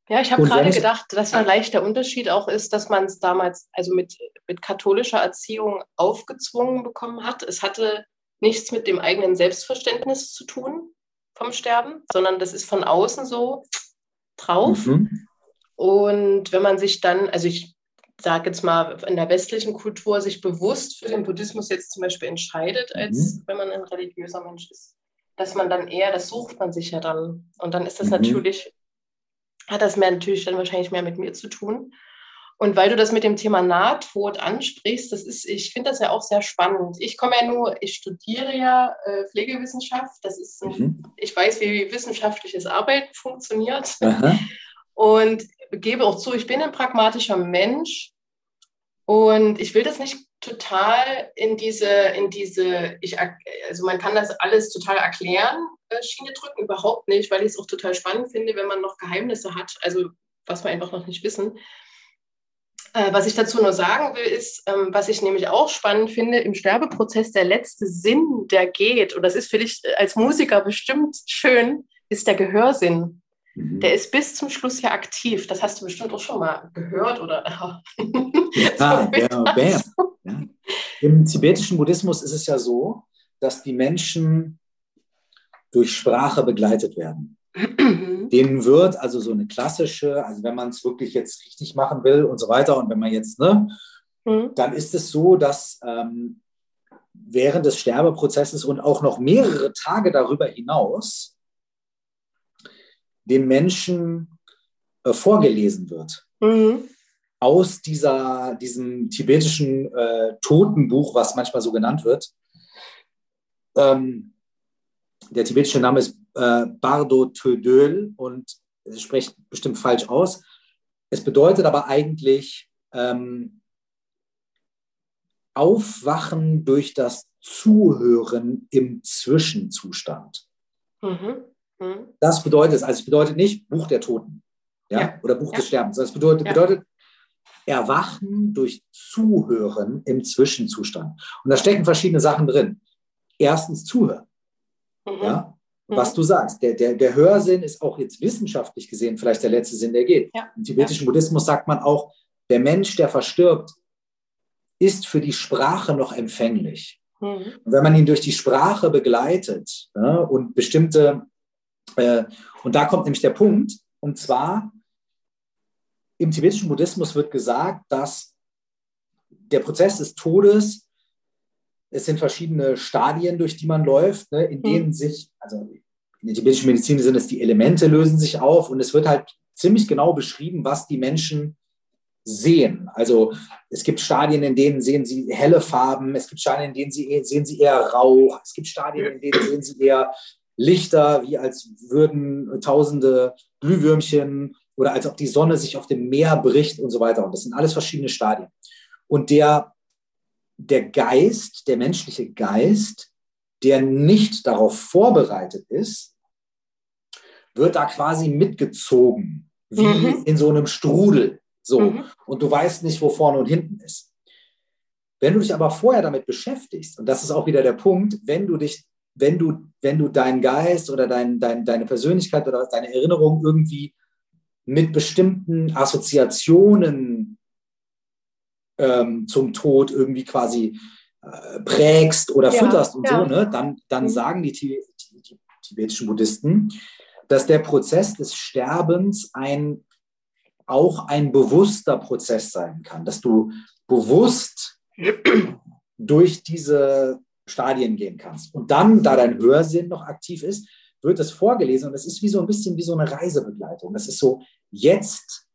Ja, ich habe gerade gedacht, dass vielleicht der Unterschied auch ist, dass man es damals also mit, mit katholischer Erziehung aufgezwungen bekommen hat. Es hatte nichts mit dem eigenen Selbstverständnis zu tun vom Sterben, sondern das ist von außen so drauf. Mhm. Und wenn man sich dann, also ich sage jetzt mal, in der westlichen Kultur sich bewusst für den Buddhismus jetzt zum Beispiel entscheidet, als mhm. wenn man ein religiöser Mensch ist, dass man dann eher, das sucht man sich ja dann. Und dann ist das mhm. natürlich, hat das mehr natürlich dann wahrscheinlich mehr mit mir zu tun. Und weil du das mit dem Thema Nahtod ansprichst, das ist, ich finde das ja auch sehr spannend. Ich komme ja nur, ich studiere ja äh, Pflegewissenschaft. Das ist, ein, mhm. ich weiß, wie wissenschaftliches Arbeiten funktioniert. Aha. Und gebe auch zu, ich bin ein pragmatischer Mensch und ich will das nicht total in diese, in diese, ich, also man kann das alles total erklären, äh, Schiene drücken, überhaupt nicht, weil ich es auch total spannend finde, wenn man noch Geheimnisse hat, also was wir einfach noch nicht wissen. Äh, was ich dazu nur sagen will, ist, ähm, was ich nämlich auch spannend finde, im Sterbeprozess der letzte Sinn, der geht, und das ist für dich als Musiker bestimmt schön, ist der Gehörsinn. Mhm. Der ist bis zum Schluss ja aktiv. Das hast du bestimmt auch schon mal gehört oder. ja, ja, bam. Ja. Im tibetischen Buddhismus ist es ja so, dass die Menschen durch Sprache begleitet werden. Mhm. Denen wird also so eine klassische, also wenn man es wirklich jetzt richtig machen will und so weiter, und wenn man jetzt, ne, mhm. dann ist es so, dass ähm, während des Sterbeprozesses und auch noch mehrere Tage darüber hinaus dem Menschen äh, vorgelesen wird. Mhm. Aus dieser, diesem tibetischen äh, Totenbuch, was manchmal so genannt wird. Ähm, der tibetische Name ist äh, Bardo Tödöl und es spricht bestimmt falsch aus. Es bedeutet aber eigentlich ähm, Aufwachen durch das Zuhören im Zwischenzustand. Mhm. Mhm. Das bedeutet es. Also es bedeutet nicht Buch der Toten ja? ja. oder Buch ja. des Sterbens. Das bedeutet, ja. bedeutet Erwachen durch Zuhören im Zwischenzustand. Und da stecken verschiedene Sachen drin. Erstens Zuhören. Mhm. Ja? Was mhm. du sagst. Der, der, der Hörsinn ist auch jetzt wissenschaftlich gesehen vielleicht der letzte Sinn, der geht. Im tibetischen Buddhismus sagt man auch, der Mensch, der verstirbt, ist für die Sprache noch empfänglich. Mhm. Und wenn man ihn durch die Sprache begleitet ja, und bestimmte, äh, und da kommt nämlich der Punkt, und zwar im tibetischen Buddhismus wird gesagt, dass der Prozess des Todes, es sind verschiedene Stadien, durch die man läuft, ne, in mhm. denen sich, also in der tibetischen Medizin sind es die Elemente lösen sich auf und es wird halt ziemlich genau beschrieben, was die Menschen sehen. Also es gibt Stadien, in denen sehen sie helle Farben, es gibt Stadien, in denen sie, sehen sie eher Rauch, es gibt Stadien, in denen sehen sie eher Lichter, wie als würden tausende Glühwürmchen oder als ob die Sonne sich auf dem Meer bricht und so weiter. Und das sind alles verschiedene Stadien. Und der, der Geist, der menschliche Geist, der nicht darauf vorbereitet ist, wird da quasi mitgezogen, wie mhm. in so einem Strudel. So. Mhm. Und du weißt nicht, wo vorne und hinten ist. Wenn du dich aber vorher damit beschäftigst, und das ist auch wieder der Punkt, wenn du dich, wenn du, wenn du deinen Geist oder dein, dein, deine Persönlichkeit oder deine Erinnerung irgendwie mit bestimmten Assoziationen ähm, zum Tod irgendwie quasi äh, prägst oder ja, fütterst und ja. so, ne, dann, dann mhm. sagen die, die, die, tibetischen Buddhisten, dass der Prozess des Sterbens ein, auch ein bewusster Prozess sein kann, dass du bewusst durch diese Stadien gehen kannst. Und dann, da dein Hörsinn noch aktiv ist, wird es vorgelesen und es ist wie so ein bisschen wie so eine Reisebegleitung. Das ist so, jetzt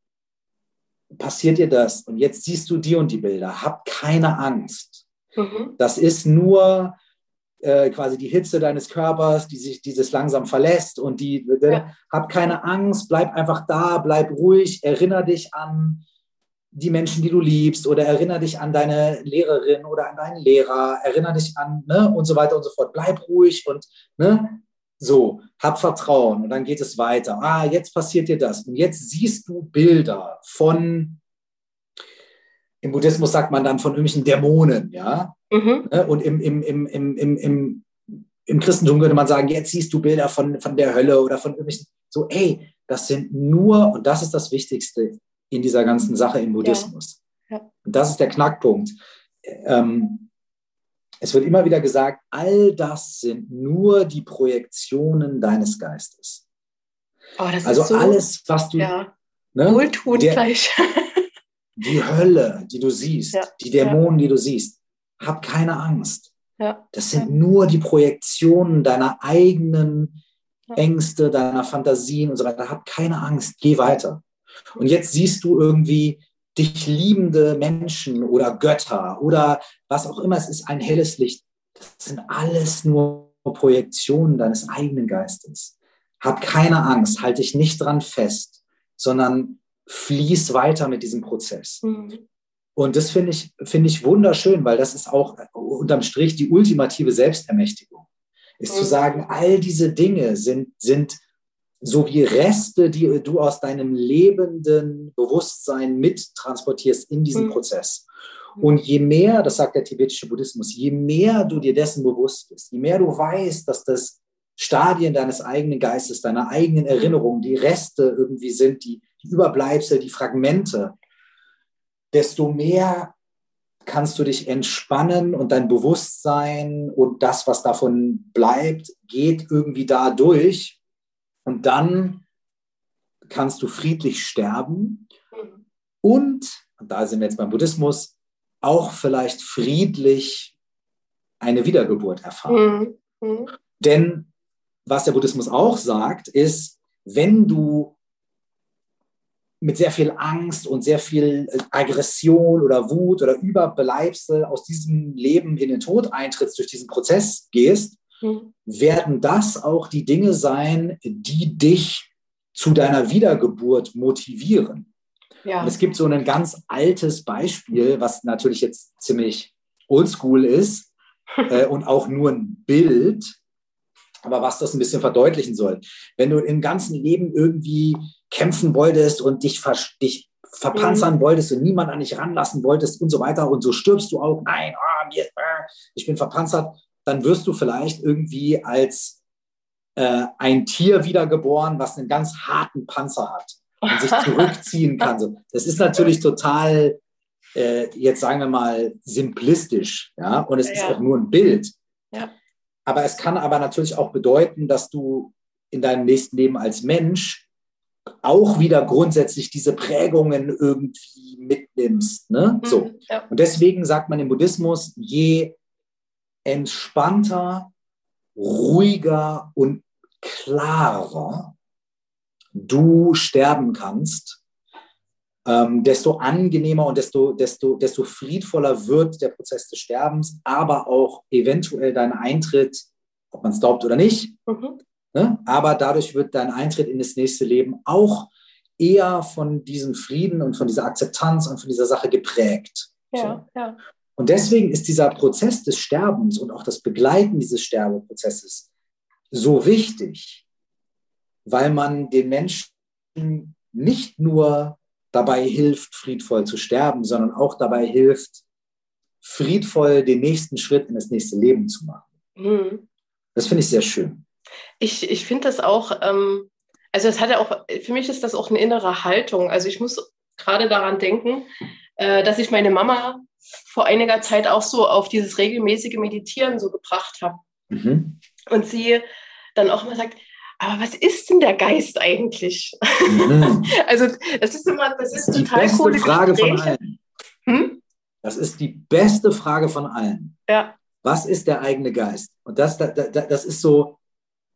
passiert dir das und jetzt siehst du die und die Bilder. Hab keine Angst. Mhm. Das ist nur äh, quasi die Hitze deines Körpers, die sich dieses langsam verlässt und die, ja. hab keine Angst, bleib einfach da, bleib ruhig, erinnere dich an die Menschen, die du liebst oder erinnere dich an deine Lehrerin oder an deinen Lehrer, erinnere dich an ne, und so weiter und so fort. Bleib ruhig und ne, so, hab Vertrauen und dann geht es weiter. Ah, jetzt passiert dir das. Und jetzt siehst du Bilder von, im Buddhismus sagt man dann von irgendwelchen Dämonen, ja. Mhm. Ne, und im, im, im, im, im, im, im Christentum würde man sagen, jetzt siehst du Bilder von, von der Hölle oder von irgendwelchen, so, ey, das sind nur, und das ist das Wichtigste in dieser ganzen Sache im Buddhismus. Ja. Ja. Und das ist der Knackpunkt. Ähm, es wird immer wieder gesagt, all das sind nur die Projektionen deines Geistes. Oh, also so, alles, was du. Ja, ne, Wohltun der, gleich. die Hölle, die du siehst, ja, die Dämonen, ja. die du siehst, hab keine Angst. Ja, das sind nur die Projektionen deiner eigenen Ängste, deiner Fantasien und so weiter. Hab keine Angst, geh weiter. Und jetzt siehst du irgendwie dich liebende Menschen oder Götter oder was auch immer es ist, ein helles Licht. Das sind alles nur Projektionen deines eigenen Geistes. Hab keine Angst, halte dich nicht dran fest, sondern fließ weiter mit diesem Prozess. Mhm. Und das finde ich, finde ich wunderschön, weil das ist auch unterm Strich die ultimative Selbstermächtigung. Ist mhm. zu sagen, all diese Dinge sind, sind so wie Reste, die du aus deinem lebenden Bewusstsein mittransportierst in diesen mhm. Prozess. Und je mehr, das sagt der tibetische Buddhismus, je mehr du dir dessen bewusst bist, je mehr du weißt, dass das Stadien deines eigenen Geistes, deiner eigenen Erinnerungen, die Reste irgendwie sind, die, die Überbleibsel, die Fragmente, desto mehr kannst du dich entspannen und dein Bewusstsein und das, was davon bleibt, geht irgendwie da durch und dann kannst du friedlich sterben und, und da sind wir jetzt beim Buddhismus, auch vielleicht friedlich eine Wiedergeburt erfahren. Mhm. Mhm. Denn was der Buddhismus auch sagt, ist, wenn du mit sehr viel Angst und sehr viel äh, Aggression oder Wut oder Überbleibsel aus diesem Leben in den Tod eintrittst, durch diesen Prozess gehst, mhm. werden das auch die Dinge sein, die dich zu deiner Wiedergeburt motivieren. Ja. Und es gibt so ein ganz altes Beispiel, was natürlich jetzt ziemlich oldschool ist äh, und auch nur ein Bild, aber was das ein bisschen verdeutlichen soll. Wenn du im ganzen Leben irgendwie kämpfen wolltest und dich, dich verpanzern mhm. wolltest und niemand an dich ranlassen wolltest und so weiter und so stirbst du auch, nein, oh, mir, äh, ich bin verpanzert, dann wirst du vielleicht irgendwie als äh, ein Tier wiedergeboren, was einen ganz harten Panzer hat und sich zurückziehen kann. So, das ist natürlich total, äh, jetzt sagen wir mal, simplistisch, ja, und es ja. ist auch nur ein Bild. Ja. Aber es kann aber natürlich auch bedeuten, dass du in deinem nächsten Leben als Mensch auch wieder grundsätzlich diese Prägungen irgendwie mitnimmst. Ne? Mhm, so. Ja. Und deswegen sagt man im Buddhismus, je entspannter, ruhiger und klarer du sterben kannst, ähm, desto angenehmer und desto, desto, desto friedvoller wird der Prozess des Sterbens, aber auch eventuell dein Eintritt, ob man es glaubt oder nicht. Mhm. Ne? Aber dadurch wird dein Eintritt in das nächste Leben auch eher von diesem Frieden und von dieser Akzeptanz und von dieser Sache geprägt. Ja, so. ja. Und deswegen ist dieser Prozess des Sterbens und auch das Begleiten dieses Sterbeprozesses so wichtig, weil man den Menschen nicht nur dabei hilft, friedvoll zu sterben, sondern auch dabei hilft, friedvoll den nächsten Schritt in das nächste Leben zu machen. Mhm. Das finde ich sehr schön. Ich, ich finde das auch, ähm, also es hat ja auch, für mich ist das auch eine innere Haltung. Also ich muss gerade daran denken, äh, dass ich meine Mama vor einiger Zeit auch so auf dieses regelmäßige Meditieren so gebracht habe. Mhm. Und sie dann auch immer sagt, aber was ist denn der Geist eigentlich? Mhm. also das ist immer, das ist, das ist total die beste Frage Gespräche. von allen. Hm? Das ist die beste Frage von allen. Ja. Was ist der eigene Geist? Und das, das, das ist so,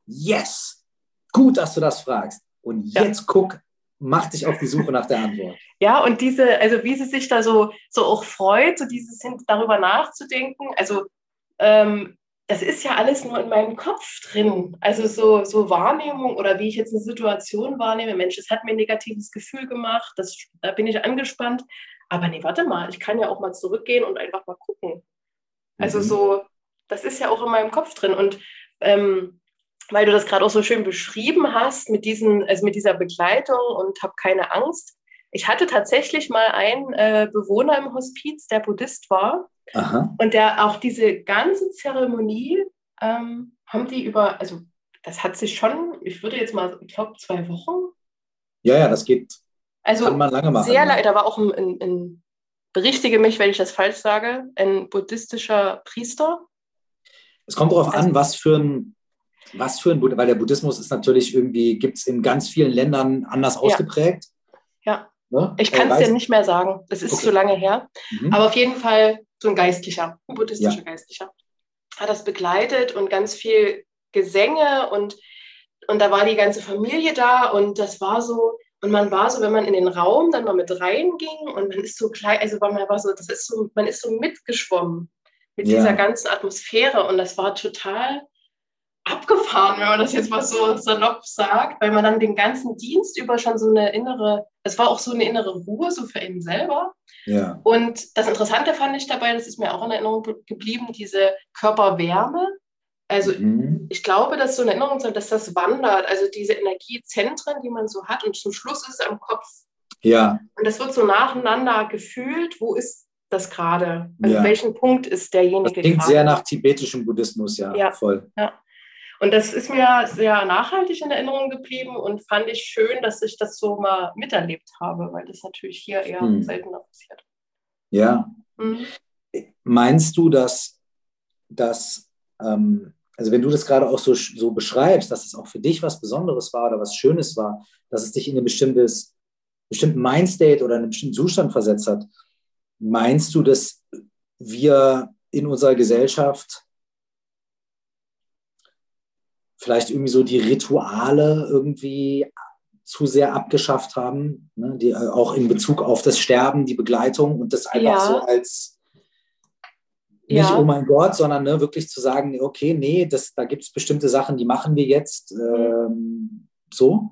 yes, gut, dass du das fragst. Und jetzt ja. guck, mach dich auf die Suche nach der Antwort. Ja, und diese, also wie sie sich da so, so auch freut, so dieses darüber nachzudenken. Also ähm, das ist ja alles nur in meinem Kopf drin. Also so, so Wahrnehmung oder wie ich jetzt eine Situation wahrnehme, Mensch, es hat mir ein negatives Gefühl gemacht, das, da bin ich angespannt. Aber nee, warte mal, ich kann ja auch mal zurückgehen und einfach mal gucken. Also mhm. so, das ist ja auch in meinem Kopf drin. Und ähm, weil du das gerade auch so schön beschrieben hast mit, diesen, also mit dieser Begleitung und habe keine Angst. Ich hatte tatsächlich mal einen äh, Bewohner im Hospiz, der Buddhist war. Aha. Und der auch diese ganze Zeremonie ähm, haben die über, also das hat sich schon, ich würde jetzt mal, ich glaube, zwei Wochen. Ja, ja, das geht. Also Kann man lange machen. Sehr lange, da war auch ein, ein, ein, berichtige mich, wenn ich das falsch sage, ein buddhistischer Priester. Es kommt darauf also, an, was für ein was für ein Buddhismus, weil der Buddhismus ist natürlich irgendwie, gibt es in ganz vielen Ländern anders ausgeprägt. Ja. Ne? Ich kann es dir nicht mehr sagen. Es ist okay. zu lange her. Mhm. Aber auf jeden Fall so ein Geistlicher, ein buddhistischer ja. Geistlicher. Hat das begleitet und ganz viel Gesänge und, und da war die ganze Familie da und das war so, und man war so, wenn man in den Raum dann mal mit reinging und man ist so klein, also man war so, das ist so, man ist so mitgeschwommen mit ja. dieser ganzen Atmosphäre und das war total abgefahren, wenn man das jetzt mal so salopp sagt, weil man dann den ganzen Dienst über schon so eine innere, es war auch so eine innere Ruhe, so für ihn selber. Ja. Und das Interessante fand ich dabei, das ist mir auch in Erinnerung geblieben, diese Körperwärme. Also mhm. ich glaube, dass so eine Erinnerung ist, dass das wandert, also diese Energiezentren, die man so hat und zum Schluss ist es am Kopf. Ja. Und das wird so nacheinander gefühlt, wo ist das gerade? Also ja. welchen Punkt ist derjenige? Das klingt grade? sehr nach tibetischem Buddhismus, ja, ja. voll. Ja. Und das ist mir sehr nachhaltig in Erinnerung geblieben und fand ich schön, dass ich das so mal miterlebt habe, weil das natürlich hier eher hm. seltener passiert. Ja. Mhm. Meinst du, dass, dass ähm, also wenn du das gerade auch so, so beschreibst, dass es auch für dich was Besonderes war oder was Schönes war, dass es dich in ein bestimmtes, bestimmten Mindstate oder einen bestimmten Zustand versetzt hat, meinst du, dass wir in unserer Gesellschaft vielleicht irgendwie so die Rituale irgendwie zu sehr abgeschafft haben, ne? die äh, auch in Bezug auf das Sterben, die Begleitung und das einfach ja. so als nicht, ja. oh mein Gott, sondern ne, wirklich zu sagen, okay, nee, das, da gibt es bestimmte Sachen, die machen wir jetzt mhm. ähm, so.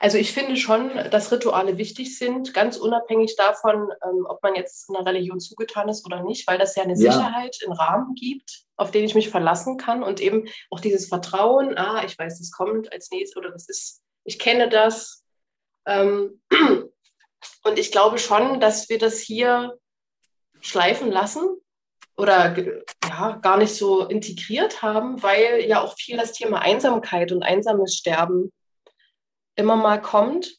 Also ich finde schon, dass Rituale wichtig sind, ganz unabhängig davon, ähm, ob man jetzt einer Religion zugetan ist oder nicht, weil das ja eine ja. Sicherheit, einen Rahmen gibt, auf den ich mich verlassen kann und eben auch dieses Vertrauen, ah, ich weiß, das kommt als nächstes oder das ist, ich kenne das. Ähm, und ich glaube schon, dass wir das hier schleifen lassen oder ja, gar nicht so integriert haben, weil ja auch viel das Thema Einsamkeit und einsames Sterben immer mal kommt.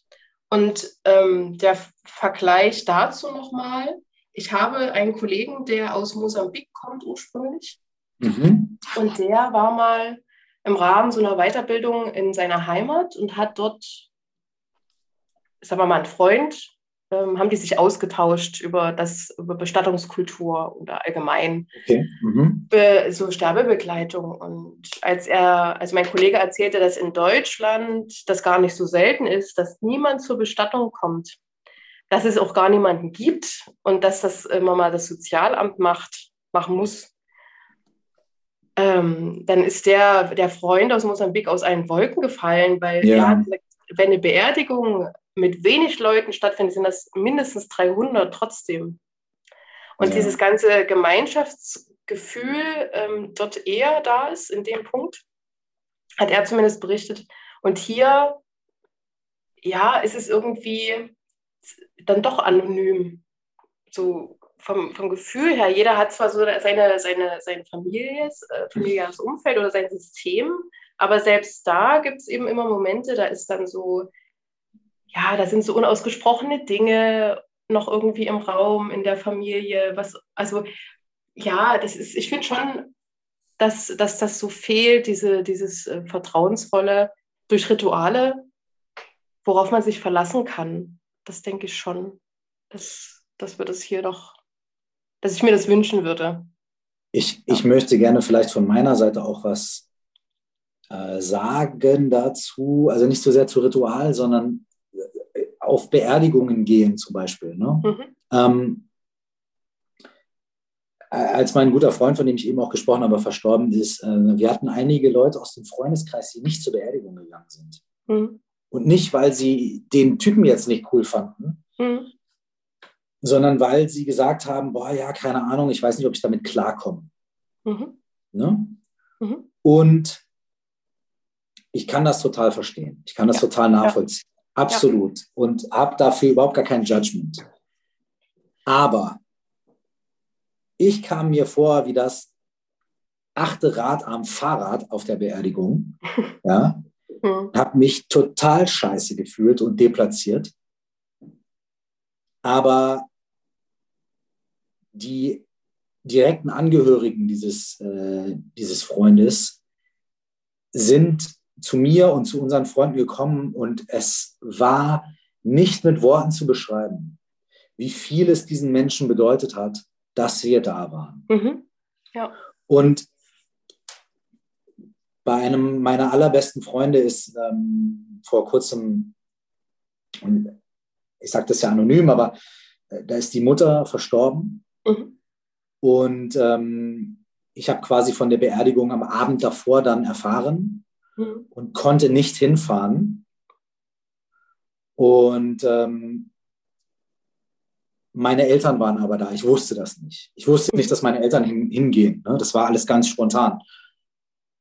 Und ähm, der Vergleich dazu nochmal, ich habe einen Kollegen, der aus Mosambik kommt ursprünglich. Mhm. Und der war mal im Rahmen so einer Weiterbildung in seiner Heimat und hat dort, sagen wir mal, einen Freund haben die sich ausgetauscht über das über Bestattungskultur oder allgemein okay. mhm. So Sterbebegleitung. Und als er, also mein Kollege erzählte, dass in Deutschland das gar nicht so selten ist, dass niemand zur Bestattung kommt, dass es auch gar niemanden gibt und dass das immer mal das Sozialamt macht, machen muss. Ähm, dann ist der, der Freund aus Mosambik aus allen Wolken gefallen, weil ja. er hat gesagt, wenn eine Beerdigung mit wenig Leuten stattfindet, sind das mindestens 300 trotzdem. Und ja. dieses ganze Gemeinschaftsgefühl ähm, dort eher da ist, in dem Punkt, hat er zumindest berichtet. Und hier, ja, ist es irgendwie dann doch anonym. So vom, vom Gefühl her, jeder hat zwar so seine, seine, seine Familie, äh, familiäres Umfeld oder sein System, aber selbst da gibt es eben immer Momente, da ist dann so ja, da sind so unausgesprochene Dinge noch irgendwie im Raum, in der Familie, was, also ja, das ist, ich finde schon, dass, dass das so fehlt, diese, dieses äh, Vertrauensvolle durch Rituale, worauf man sich verlassen kann. Das denke ich schon, dass, dass wir das hier doch, dass ich mir das wünschen würde. Ich, ich möchte gerne vielleicht von meiner Seite auch was äh, sagen dazu, also nicht so sehr zu Ritual, sondern auf Beerdigungen gehen zum Beispiel. Ne? Mhm. Ähm, als mein guter Freund, von dem ich eben auch gesprochen habe, verstorben ist, äh, wir hatten einige Leute aus dem Freundeskreis, die nicht zur Beerdigung gegangen sind. Mhm. Und nicht, weil sie den Typen jetzt nicht cool fanden, mhm. sondern weil sie gesagt haben, boah, ja, keine Ahnung, ich weiß nicht, ob ich damit klarkomme. Mhm. Ne? Mhm. Und ich kann das total verstehen. Ich kann das ja. total nachvollziehen. Absolut. Ja. Und habe dafür überhaupt gar kein Judgment. Aber ich kam mir vor wie das achte Rad am Fahrrad auf der Beerdigung. Ja. Mhm. Habe mich total scheiße gefühlt und deplatziert. Aber die direkten Angehörigen dieses, äh, dieses Freundes sind zu mir und zu unseren Freunden gekommen und es war nicht mit Worten zu beschreiben, wie viel es diesen Menschen bedeutet hat, dass wir da waren. Mhm. Ja. Und bei einem meiner allerbesten Freunde ist ähm, vor kurzem, und ich sage das ja anonym, aber äh, da ist die Mutter verstorben. Mhm. Und ähm, ich habe quasi von der Beerdigung am Abend davor dann erfahren mhm. und konnte nicht hinfahren. Und ähm, meine Eltern waren aber da. Ich wusste das nicht. Ich wusste nicht, dass meine Eltern hin, hingehen. Ne? Das war alles ganz spontan.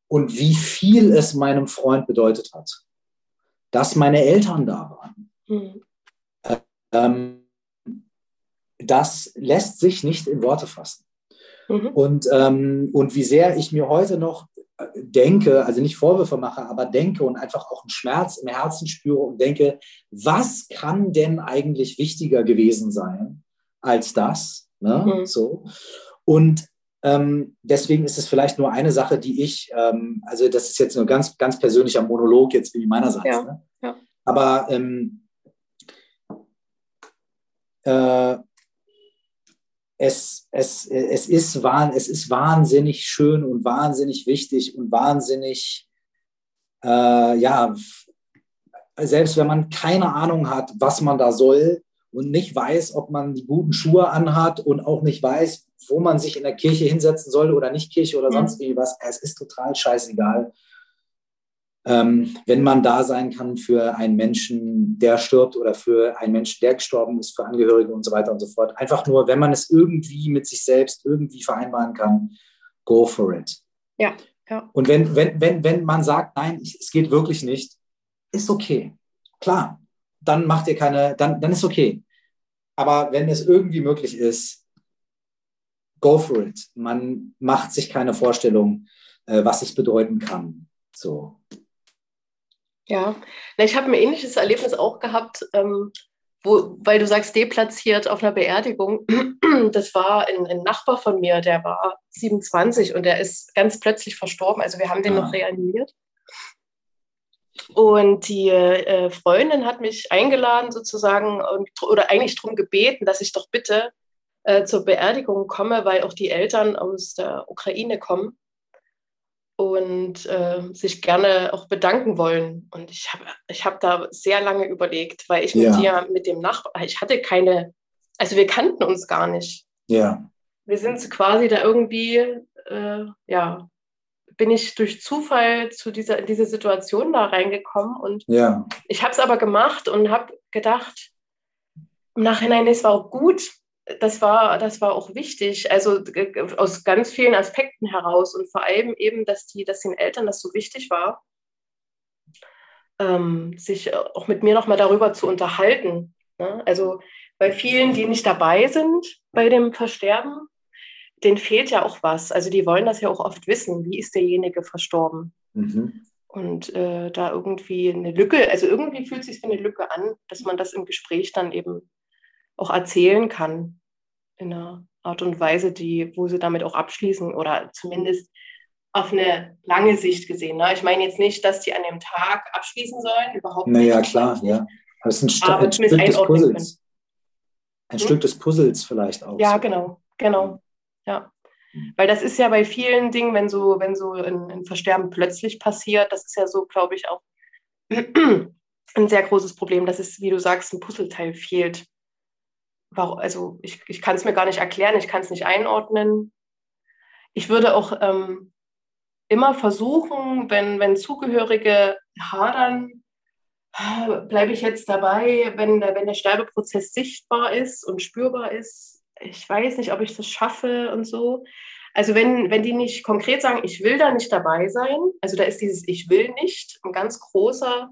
Und wie viel es meinem Freund bedeutet hat, dass meine Eltern da waren. Mhm. Ähm, das lässt sich nicht in Worte fassen. Mhm. Und, ähm, und wie sehr ich mir heute noch denke, also nicht Vorwürfe mache, aber denke und einfach auch einen Schmerz im Herzen spüre und denke, was kann denn eigentlich wichtiger gewesen sein als das? Ne? Mhm. So. Und ähm, deswegen ist es vielleicht nur eine Sache, die ich, ähm, also das ist jetzt ein ganz, ganz persönlicher Monolog jetzt wie meinerseits. Ja. Ne? Ja. Aber ähm, äh, es, es, es, ist, es ist wahnsinnig schön und wahnsinnig wichtig und wahnsinnig, äh, ja, selbst wenn man keine Ahnung hat, was man da soll und nicht weiß, ob man die guten Schuhe anhat und auch nicht weiß, wo man sich in der Kirche hinsetzen soll oder nicht Kirche oder sonst mhm. was, es ist total scheißegal. Ähm, wenn man da sein kann für einen Menschen, der stirbt oder für einen Menschen, der gestorben ist, für Angehörige und so weiter und so fort. Einfach nur, wenn man es irgendwie mit sich selbst irgendwie vereinbaren kann, go for it. Ja. ja. Und wenn, wenn, wenn, wenn man sagt, nein, es geht wirklich nicht, ist okay. Klar, dann macht ihr keine, dann, dann ist okay. Aber wenn es irgendwie möglich ist, go for it. Man macht sich keine Vorstellung, äh, was es bedeuten kann. So. Ja, ich habe ein ähnliches Erlebnis auch gehabt, ähm, wo, weil du sagst, deplatziert auf einer Beerdigung. Das war ein, ein, Nachbar von mir, der war 27 und der ist ganz plötzlich verstorben. Also wir haben den ah. noch reanimiert. Und die äh, Freundin hat mich eingeladen sozusagen und, oder eigentlich darum gebeten, dass ich doch bitte äh, zur Beerdigung komme, weil auch die Eltern aus der Ukraine kommen und äh, sich gerne auch bedanken wollen. Und ich habe ich hab da sehr lange überlegt, weil ich ja. mit dir, mit dem Nachbar, ich hatte keine, also wir kannten uns gar nicht. Ja. Wir sind quasi da irgendwie, äh, ja, bin ich durch Zufall zu dieser, in diese Situation da reingekommen und ja. ich habe es aber gemacht und habe gedacht, im Nachhinein, es war auch gut, das war, das war auch wichtig, also aus ganz vielen Aspekten heraus und vor allem eben, dass, die, dass den Eltern das so wichtig war, ähm, sich auch mit mir nochmal darüber zu unterhalten. Ne? Also bei vielen, die nicht dabei sind bei dem Versterben, denen fehlt ja auch was. Also die wollen das ja auch oft wissen, wie ist derjenige verstorben. Mhm. Und äh, da irgendwie eine Lücke, also irgendwie fühlt es sich wie eine Lücke an, dass man das im Gespräch dann eben auch erzählen kann. In einer Art und Weise, die, wo sie damit auch abschließen oder zumindest auf eine lange Sicht gesehen. Ne? Ich meine jetzt nicht, dass die an dem Tag abschließen sollen, überhaupt nicht. Naja, klar, ja. Aber es ist ein, St ein Stück des Puzzles. Ein hm? Stück des Puzzles vielleicht auch. Ja, so. genau, genau. Ja. Hm. Weil das ist ja bei vielen Dingen, wenn so, wenn so ein, ein Versterben plötzlich passiert, das ist ja so, glaube ich, auch ein sehr großes Problem, dass es, wie du sagst, ein Puzzleteil fehlt. Warum, also ich, ich kann es mir gar nicht erklären, ich kann es nicht einordnen. Ich würde auch ähm, immer versuchen, wenn, wenn Zugehörige hadern, bleibe ich jetzt dabei, wenn der, wenn der Sterbeprozess sichtbar ist und spürbar ist, ich weiß nicht, ob ich das schaffe und so. Also wenn, wenn die nicht konkret sagen, ich will da nicht dabei sein, also da ist dieses Ich will nicht ein ganz großer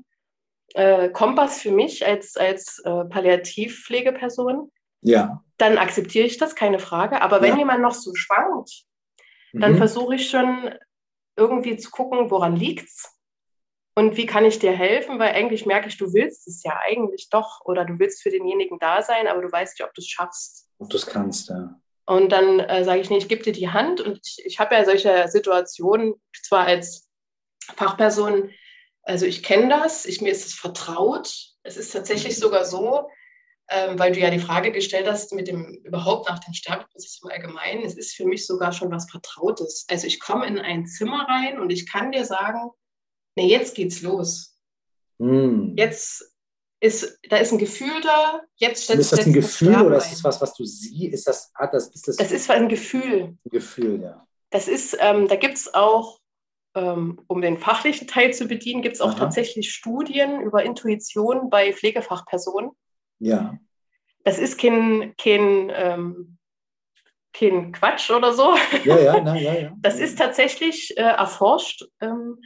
äh, Kompass für mich als, als äh, Palliativpflegeperson, ja. dann akzeptiere ich das, keine Frage. Aber wenn ja. jemand noch so schwankt, dann mhm. versuche ich schon irgendwie zu gucken, woran liegt es und wie kann ich dir helfen, weil eigentlich merke ich, du willst es ja eigentlich doch oder du willst für denjenigen da sein, aber du weißt nicht, ob du es schaffst. Ob du es kannst, ja. Und dann äh, sage ich, nee, ich gebe dir die Hand. Und ich, ich habe ja solche Situationen zwar als Fachperson, also ich kenne das, ich, mir ist es vertraut. Es ist tatsächlich sogar so, ähm, weil du ja die Frage gestellt hast, mit dem überhaupt nach dem Sterbeprozess im Allgemeinen, es ist für mich sogar schon was Vertrautes. Also ich komme in ein Zimmer rein und ich kann dir sagen, nee, jetzt geht's los. Mm. Jetzt ist, da ist ein Gefühl da, jetzt stellt Ist das ein Gefühl oder ist das was, was du siehst? Ist das, hat das, ist das, das ist ein Gefühl. Ein Gefühl, ja. Das ist, ähm, da gibt es auch, ähm, um den fachlichen Teil zu bedienen, gibt es auch Aha. tatsächlich Studien über Intuition bei Pflegefachpersonen. Ja. Das ist kein, kein, ähm, kein Quatsch oder so. Ja, ja, na, ja, ja. Das ist tatsächlich äh, erforscht ähm,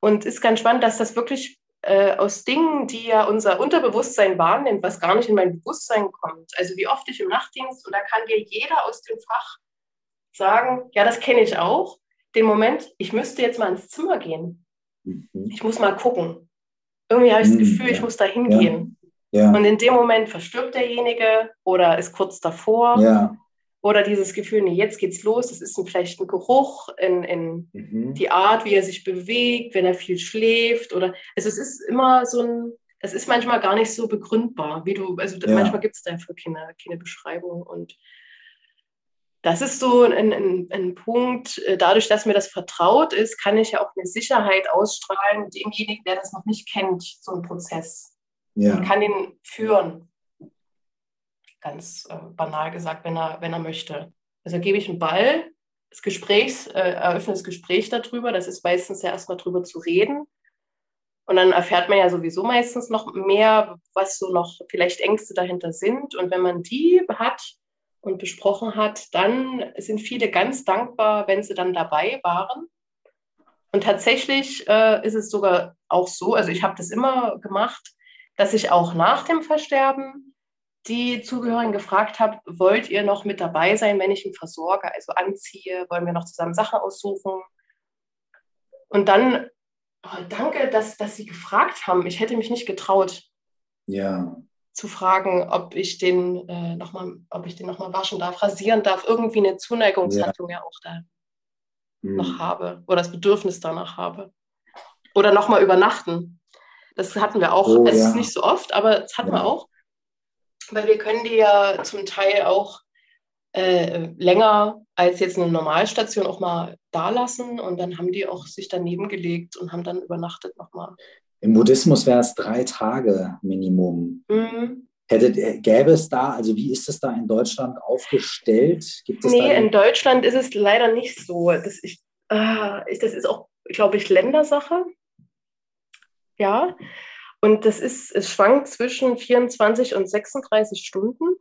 und ist ganz spannend, dass das wirklich äh, aus Dingen, die ja unser Unterbewusstsein wahrnimmt, was gar nicht in mein Bewusstsein kommt. Also wie oft ich im Nachtdienst, und da kann dir jeder aus dem Fach sagen, ja, das kenne ich auch, den Moment, ich müsste jetzt mal ins Zimmer gehen. Mhm. Ich muss mal gucken. Irgendwie habe ich das mhm, Gefühl, ja. ich muss da hingehen. Ja. Und in dem Moment verstirbt derjenige oder ist kurz davor. Ja. Oder dieses Gefühl, nee, jetzt geht's los, das ist vielleicht ein Geruch, in, in mhm. die Art, wie er sich bewegt, wenn er viel schläft. Oder also es ist immer so ein, es ist manchmal gar nicht so begründbar, wie du, also ja. manchmal gibt es dafür keine, keine Beschreibung. Und das ist so ein, ein, ein, Punkt, äh, dadurch, dass mir das vertraut ist, kann ich ja auch eine Sicherheit ausstrahlen demjenigen, der das noch nicht kennt, so ein Prozess. Ja. Und kann ihn führen. Ganz äh, banal gesagt, wenn er, wenn er möchte. Also gebe ich einen Ball, das Gesprächs, äh, eröffne das Gespräch darüber. Das ist meistens ja erstmal drüber zu reden. Und dann erfährt man ja sowieso meistens noch mehr, was so noch vielleicht Ängste dahinter sind. Und wenn man die hat, und besprochen hat, dann sind viele ganz dankbar, wenn sie dann dabei waren. Und tatsächlich äh, ist es sogar auch so, also ich habe das immer gemacht, dass ich auch nach dem Versterben die Zugehörigen gefragt habe, wollt ihr noch mit dabei sein, wenn ich ihn versorge, also anziehe, wollen wir noch zusammen Sachen aussuchen? Und dann, oh, danke, dass, dass Sie gefragt haben. Ich hätte mich nicht getraut. Ja zu fragen, ob ich den äh, nochmal, ob ich den nochmal waschen darf, rasieren darf, irgendwie eine Zuneigungshandlung ja, ja auch da hm. noch habe oder das Bedürfnis danach habe. Oder nochmal übernachten. Das hatten wir auch. Oh, es ja. ist nicht so oft, aber das hatten ja. wir auch. Weil wir können die ja zum Teil auch äh, länger als jetzt eine Normalstation auch mal da lassen und dann haben die auch sich daneben gelegt und haben dann übernachtet nochmal. Im Buddhismus wäre es drei Tage Minimum. Mhm. Hättet, äh, gäbe es da, also wie ist es da in Deutschland aufgestellt? Gibt es nee, in Deutschland ist es leider nicht so. Das, ich, äh, das ist auch, glaube ich, Ländersache. Ja. Und das ist, es schwankt zwischen 24 und 36 Stunden.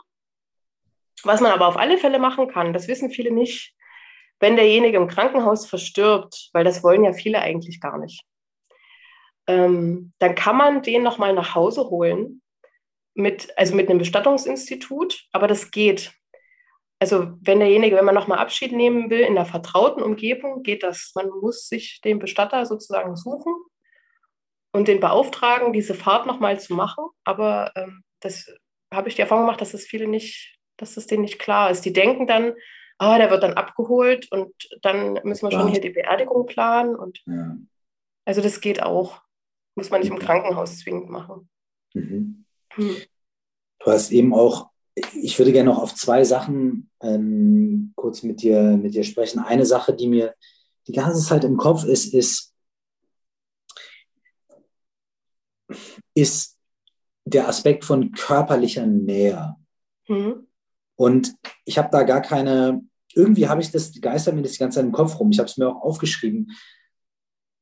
Was man aber auf alle Fälle machen kann, das wissen viele nicht, wenn derjenige im Krankenhaus verstirbt, weil das wollen ja viele eigentlich gar nicht ähm, dann kann man den nochmal nach Hause holen, mit, also mit einem Bestattungsinstitut, aber das geht. Also wenn derjenige, wenn man nochmal Abschied nehmen will in der vertrauten Umgebung, geht das. Man muss sich den Bestatter sozusagen suchen und den beauftragen, diese Fahrt nochmal zu machen. Aber ähm, das habe ich die Erfahrung gemacht, dass das viele nicht, dass das denen nicht klar ist. Die denken dann, ah, der wird dann abgeholt und dann müssen wir schon hier die Beerdigung planen. Und ja. also das geht auch. Muss man nicht im mhm. Krankenhaus zwingend machen. Mhm. Hm. Du hast eben auch, ich würde gerne noch auf zwei Sachen ähm, kurz mit dir, mit dir sprechen. Eine Sache, die mir die ganze Zeit im Kopf ist, ist, ist der Aspekt von körperlicher Nähe. Mhm. Und ich habe da gar keine, irgendwie habe ich das, geistert mir das die ganze Zeit im Kopf rum. Ich habe es mir auch aufgeschrieben.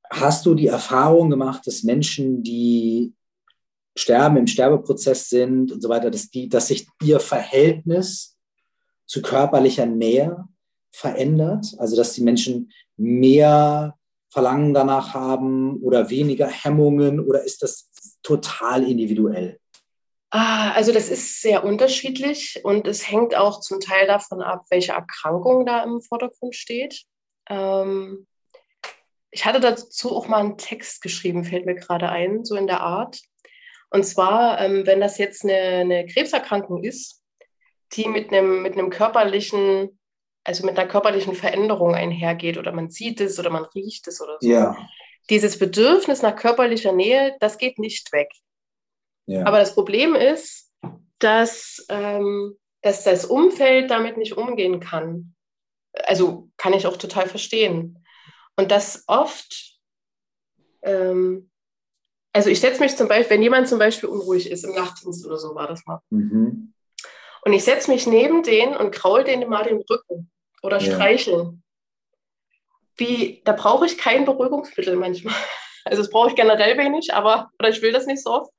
Hast du die Erfahrung gemacht, dass Menschen, die sterben, im Sterbeprozess sind und so weiter, dass, die, dass sich ihr Verhältnis zu körperlicher Nähe verändert? Also dass die Menschen mehr Verlangen danach haben oder weniger Hemmungen oder ist das total individuell? Ah, also das ist sehr unterschiedlich und es hängt auch zum Teil davon ab, welche Erkrankung da im Vordergrund steht. Ähm, ich hatte dazu auch mal einen Text geschrieben, fällt mir gerade ein, so in der Art. Und zwar, ähm, wenn das jetzt eine, eine, Krebserkrankung ist, die mit einem, mit einem körperlichen, also mit einer körperlichen Veränderung einhergeht oder man sieht es oder man riecht es oder so. Ja. Dieses Bedürfnis nach körperlicher Nähe, das geht nicht weg. Ja. Aber das Problem ist, dass, ähm, dass das Umfeld damit nicht umgehen kann. Also kann ich auch total verstehen. Und das oft, ähm, also ich setze mich zum Beispiel, wenn jemand zum Beispiel unruhig ist, im Nachtdienst oder so war das mal. Mhm. Und ich setze mich neben den und kraul denen mal den Rücken oder ja. streicheln. Wie, da brauche ich kein Beruhigungsmittel manchmal. Also das brauche ich generell wenig, aber, oder ich will das nicht so oft.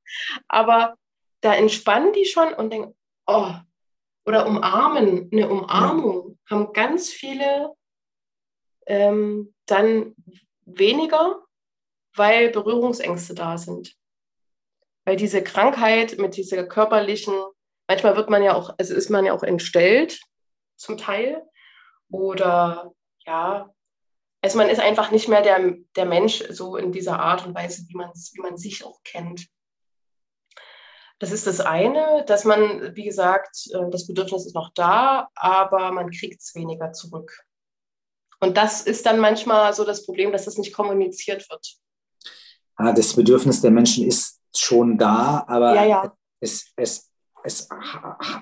Aber da entspannen die schon und denken, oh, oder umarmen, eine Umarmung, ja. haben ganz viele ähm, dann weniger, weil Berührungsängste da sind. Weil diese Krankheit mit dieser körperlichen, manchmal wird man ja auch, also ist man ja auch entstellt zum Teil. Oder ja, also man ist einfach nicht mehr der, der Mensch so in dieser Art und Weise, wie man, wie man sich auch kennt. Das ist das eine, dass man, wie gesagt, äh, das Bedürfnis ist noch da, aber man kriegt es weniger zurück. Und das ist dann manchmal so das Problem, dass das nicht kommuniziert wird. Ah, das Bedürfnis der Menschen ist schon da, aber ja, ja. Es, es, es,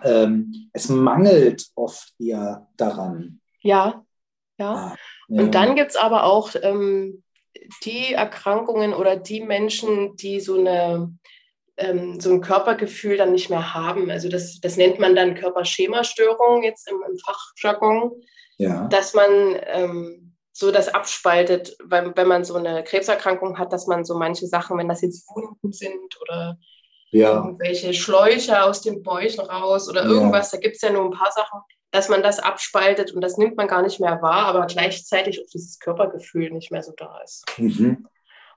ähm, es mangelt oft eher daran. Ja, ja. Ah, ja. Und dann gibt es aber auch ähm, die Erkrankungen oder die Menschen, die so eine ähm, so ein Körpergefühl dann nicht mehr haben. Also das, das nennt man dann Körperschemastörung jetzt im, im Fachjargon, ja. dass man ähm, so das abspaltet, weil, wenn man so eine Krebserkrankung hat, dass man so manche Sachen, wenn das jetzt Wunden sind oder ja. irgendwelche Schläuche aus den Bäuchen raus oder irgendwas, da gibt es ja nur ein paar Sachen, dass man das abspaltet und das nimmt man gar nicht mehr wahr, aber gleichzeitig auch dieses Körpergefühl nicht mehr so da ist. Mhm.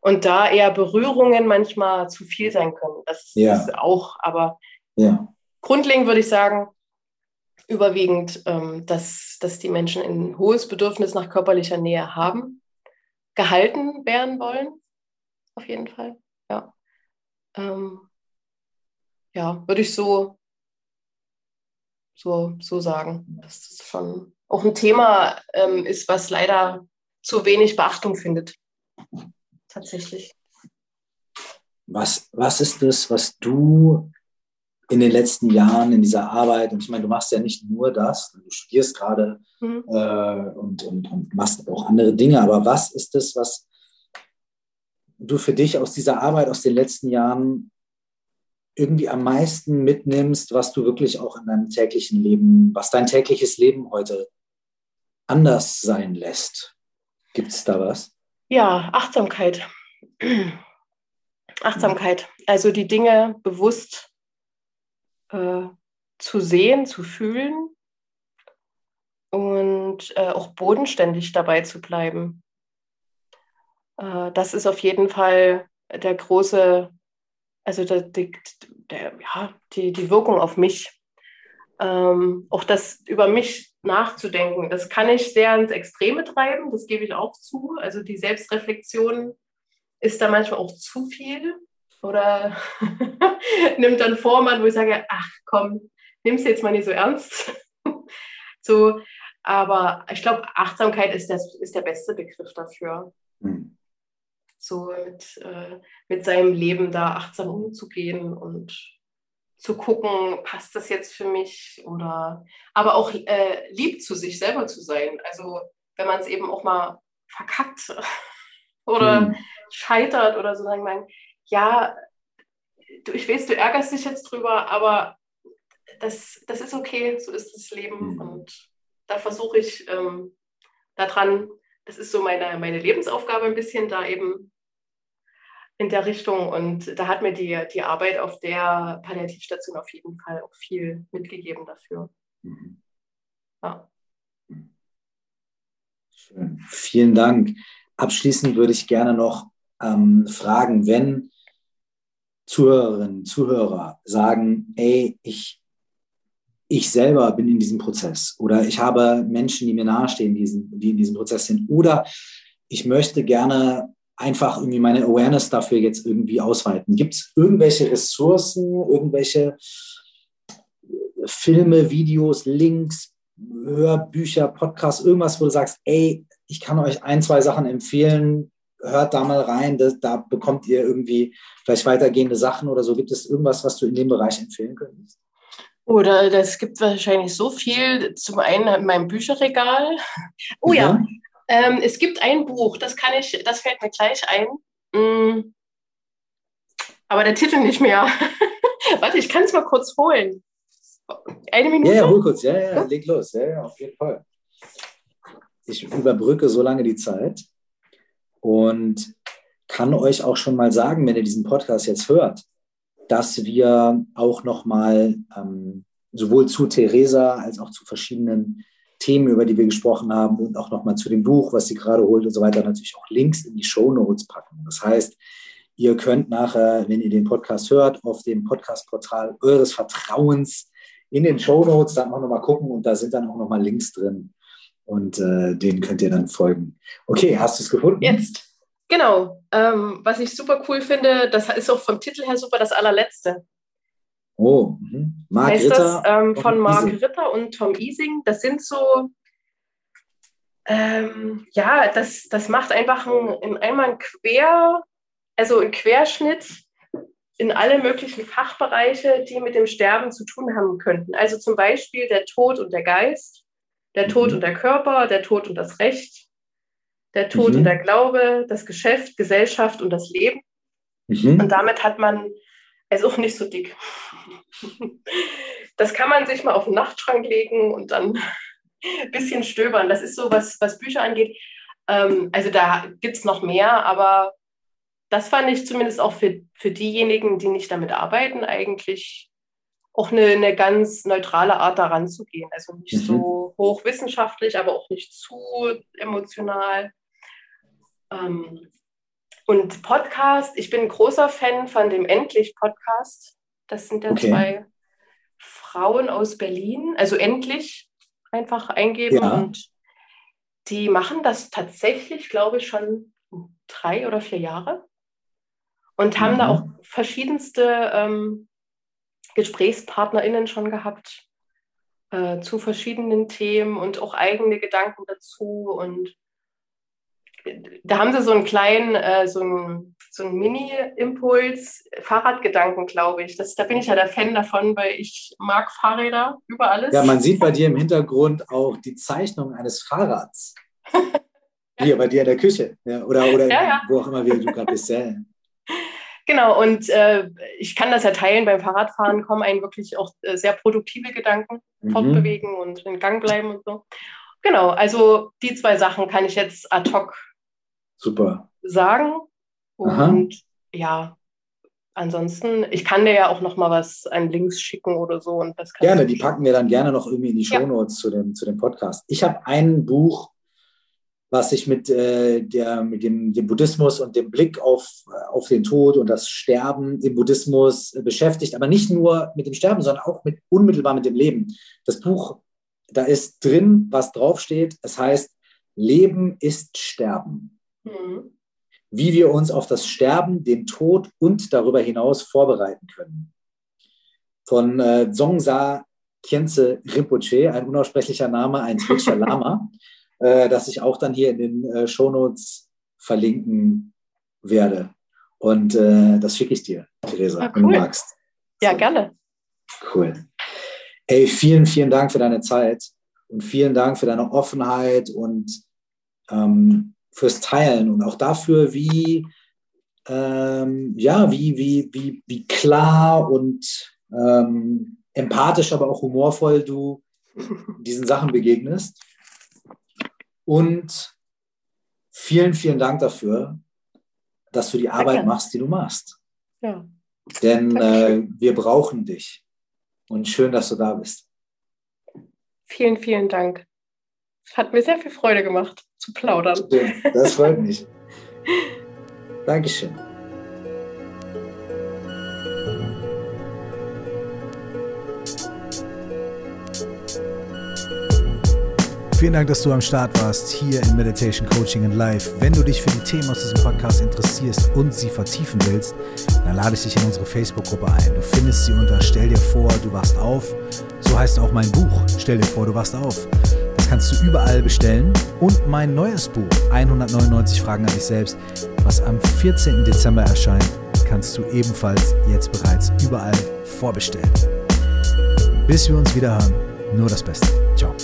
Und da eher Berührungen manchmal zu viel sein können. Das ja. ist auch, aber ja. grundlegend würde ich sagen, überwiegend, ähm, dass, dass die Menschen ein hohes Bedürfnis nach körperlicher Nähe haben, gehalten werden wollen, auf jeden Fall. Ja, ähm, ja würde ich so, so, so sagen, dass das schon auch ein Thema ähm, ist, was leider zu wenig Beachtung findet tatsächlich. Was, was ist das, was du in den letzten Jahren in dieser Arbeit, und ich meine, du machst ja nicht nur das, du studierst gerade mhm. äh, und, und, und machst auch andere Dinge, aber was ist das, was du für dich aus dieser Arbeit aus den letzten Jahren irgendwie am meisten mitnimmst, was du wirklich auch in deinem täglichen Leben, was dein tägliches Leben heute anders sein lässt? Gibt es da was? Ja, Achtsamkeit. Achtsamkeit. Also die Dinge bewusst äh, zu sehen, zu fühlen und äh, auch bodenständig dabei zu bleiben. Äh, das ist auf jeden Fall der große, also der, der, ja, die, die Wirkung auf mich. Ähm, auch das über mich nachzudenken. Das kann ich sehr ins Extreme treiben, das gebe ich auch zu. Also die Selbstreflexion ist da manchmal auch zu viel oder nimmt dann Formen, wo ich sage, ach komm, nimm es jetzt mal nicht so ernst. so, aber ich glaube, Achtsamkeit ist, das, ist der beste Begriff dafür. Mhm. So mit, äh, mit seinem Leben da achtsam umzugehen und zu gucken, passt das jetzt für mich oder aber auch äh, lieb zu sich selber zu sein. Also wenn man es eben auch mal verkackt oder hm. scheitert oder so, dann meine ja, du, ich weiß, du ärgerst dich jetzt drüber, aber das, das ist okay, so ist das Leben hm. und da versuche ich ähm, daran, das ist so meine, meine Lebensaufgabe ein bisschen, da eben in der Richtung. Und da hat mir die, die Arbeit auf der Palliativstation auf jeden Fall auch viel mitgegeben dafür. Mhm. Ja. Schön. Vielen Dank. Abschließend würde ich gerne noch ähm, fragen, wenn Zuhörerinnen, Zuhörer sagen, ey, ich, ich selber bin in diesem Prozess oder ich habe Menschen, die mir nahestehen, die, in diesem Prozess sind oder ich möchte gerne einfach irgendwie meine Awareness dafür jetzt irgendwie ausweiten? Gibt es irgendwelche Ressourcen, irgendwelche Filme, Videos, Links, Hörbücher, Podcasts, irgendwas, wo du sagst, ey, ich kann euch ein, zwei Sachen empfehlen, hört da mal rein, das, da bekommt ihr irgendwie vielleicht weitergehende Sachen oder so. Gibt es irgendwas, was du in dem Bereich empfehlen könntest? Oder das gibt wahrscheinlich so viel. Zum einen in meinem Bücherregal. Oh ja, ja. Ähm, es gibt ein Buch, das kann ich, das fällt mir gleich ein. Mm. Aber der Titel nicht mehr. Warte, ich kann es mal kurz holen. Eine Minute? Ja, ja, hol kurz. Ja, ja, leg los. Ja, ja, auf jeden Fall. Ich überbrücke so lange die Zeit und kann euch auch schon mal sagen, wenn ihr diesen Podcast jetzt hört, dass wir auch noch mal ähm, sowohl zu Theresa als auch zu verschiedenen Themen, über die wir gesprochen haben und auch nochmal zu dem Buch, was sie gerade holt und so weiter, natürlich auch Links in die Show Notes packen. Das heißt, ihr könnt nachher, wenn ihr den Podcast hört, auf dem Podcast-Portal eures Vertrauens in den Show Notes dann auch nochmal gucken und da sind dann auch nochmal Links drin und äh, denen könnt ihr dann folgen. Okay, hast du es gefunden? Jetzt. Genau. Ähm, was ich super cool finde, das ist auch vom Titel her super das allerletzte. Oh, mhm. Mark heißt Ritter. Das, ähm, von Mark Ising. Ritter und Tom Ising. Das sind so, ähm, ja, das, das macht einfach ein, in einmal ein Quer, also ein Querschnitt in alle möglichen Fachbereiche, die mit dem Sterben zu tun haben könnten. Also zum Beispiel der Tod und der Geist, der Tod mhm. und der Körper, der Tod und das Recht, der Tod mhm. und der Glaube, das Geschäft, Gesellschaft und das Leben. Mhm. Und damit hat man es auch nicht so dick. Das kann man sich mal auf den Nachtschrank legen und dann ein bisschen stöbern. Das ist so, was, was Bücher angeht. Ähm, also da gibt es noch mehr, aber das fand ich zumindest auch für, für diejenigen, die nicht damit arbeiten, eigentlich auch eine, eine ganz neutrale Art daran zu gehen. Also nicht mhm. so hochwissenschaftlich, aber auch nicht zu emotional. Ähm, und Podcast, ich bin ein großer Fan von dem Endlich-Podcast. Das sind ja okay. zwei Frauen aus Berlin, also endlich einfach eingeben ja. und die machen das tatsächlich, glaube ich, schon drei oder vier Jahre und haben mhm. da auch verschiedenste ähm, GesprächspartnerInnen schon gehabt äh, zu verschiedenen Themen und auch eigene Gedanken dazu. Und da haben sie so einen kleinen, äh, so einen, so einen Mini-Impuls, Fahrradgedanken, glaube ich. Das, da bin ich ja der Fan davon, weil ich mag Fahrräder über alles. Ja, man sieht bei dir im Hintergrund auch die Zeichnung eines Fahrrads. Hier bei dir in der Küche ja, oder, oder ja, ja. wo auch immer wir du gerade bist. Ja. Genau, und äh, ich kann das ja teilen, beim Fahrradfahren kommen einen wirklich auch äh, sehr produktive Gedanken, mhm. fortbewegen und in Gang bleiben und so. Genau, also die zwei Sachen kann ich jetzt ad hoc Super. sagen. Und Aha. ja, ansonsten, ich kann dir ja auch noch mal was an Links schicken oder so. Und das gerne, die packen wir dann gerne noch irgendwie in die Shownotes ja. zu, dem, zu dem Podcast. Ich habe ein Buch was sich mit, äh, der, mit dem, dem, Buddhismus und dem Blick auf, auf den Tod und das Sterben im Buddhismus äh, beschäftigt, aber nicht nur mit dem Sterben, sondern auch mit, unmittelbar mit dem Leben. Das Buch, da ist drin, was draufsteht. Es heißt, Leben ist Sterben. Mhm. Wie wir uns auf das Sterben, den Tod und darüber hinaus vorbereiten können. Von äh, Dzongsa Khyentse Rinpoche, ein unaussprechlicher Name, ein tibetischer Lama. äh, das ich auch dann hier in den äh, Shownotes verlinken werde. Und äh, das schicke ich dir, Theresa, ah, cool. wenn du magst. Ja, gerne. Cool. Ey, vielen, vielen Dank für deine Zeit und vielen Dank für deine Offenheit und ähm, fürs Teilen und auch dafür, wie, ähm, ja, wie, wie, wie, wie klar und ähm, empathisch, aber auch humorvoll du diesen Sachen begegnest. Und vielen, vielen Dank dafür, dass du die Arbeit Danke. machst, die du machst. Ja. Denn äh, wir brauchen dich. Und schön, dass du da bist. Vielen, vielen Dank. Hat mir sehr viel Freude gemacht, zu plaudern. Das freut mich. Dankeschön. Vielen Dank, dass du am Start warst hier in Meditation Coaching and Life. Wenn du dich für die Themen aus diesem Podcast interessierst und sie vertiefen willst, dann lade ich dich in unsere Facebook-Gruppe ein. Du findest sie unter Stell dir vor, du wachst auf. So heißt auch mein Buch, Stell dir vor, du wachst auf. Kannst du überall bestellen. Und mein neues Buch, 199 Fragen an dich selbst, was am 14. Dezember erscheint, kannst du ebenfalls jetzt bereits überall vorbestellen. Bis wir uns wieder hören, nur das Beste. Ciao.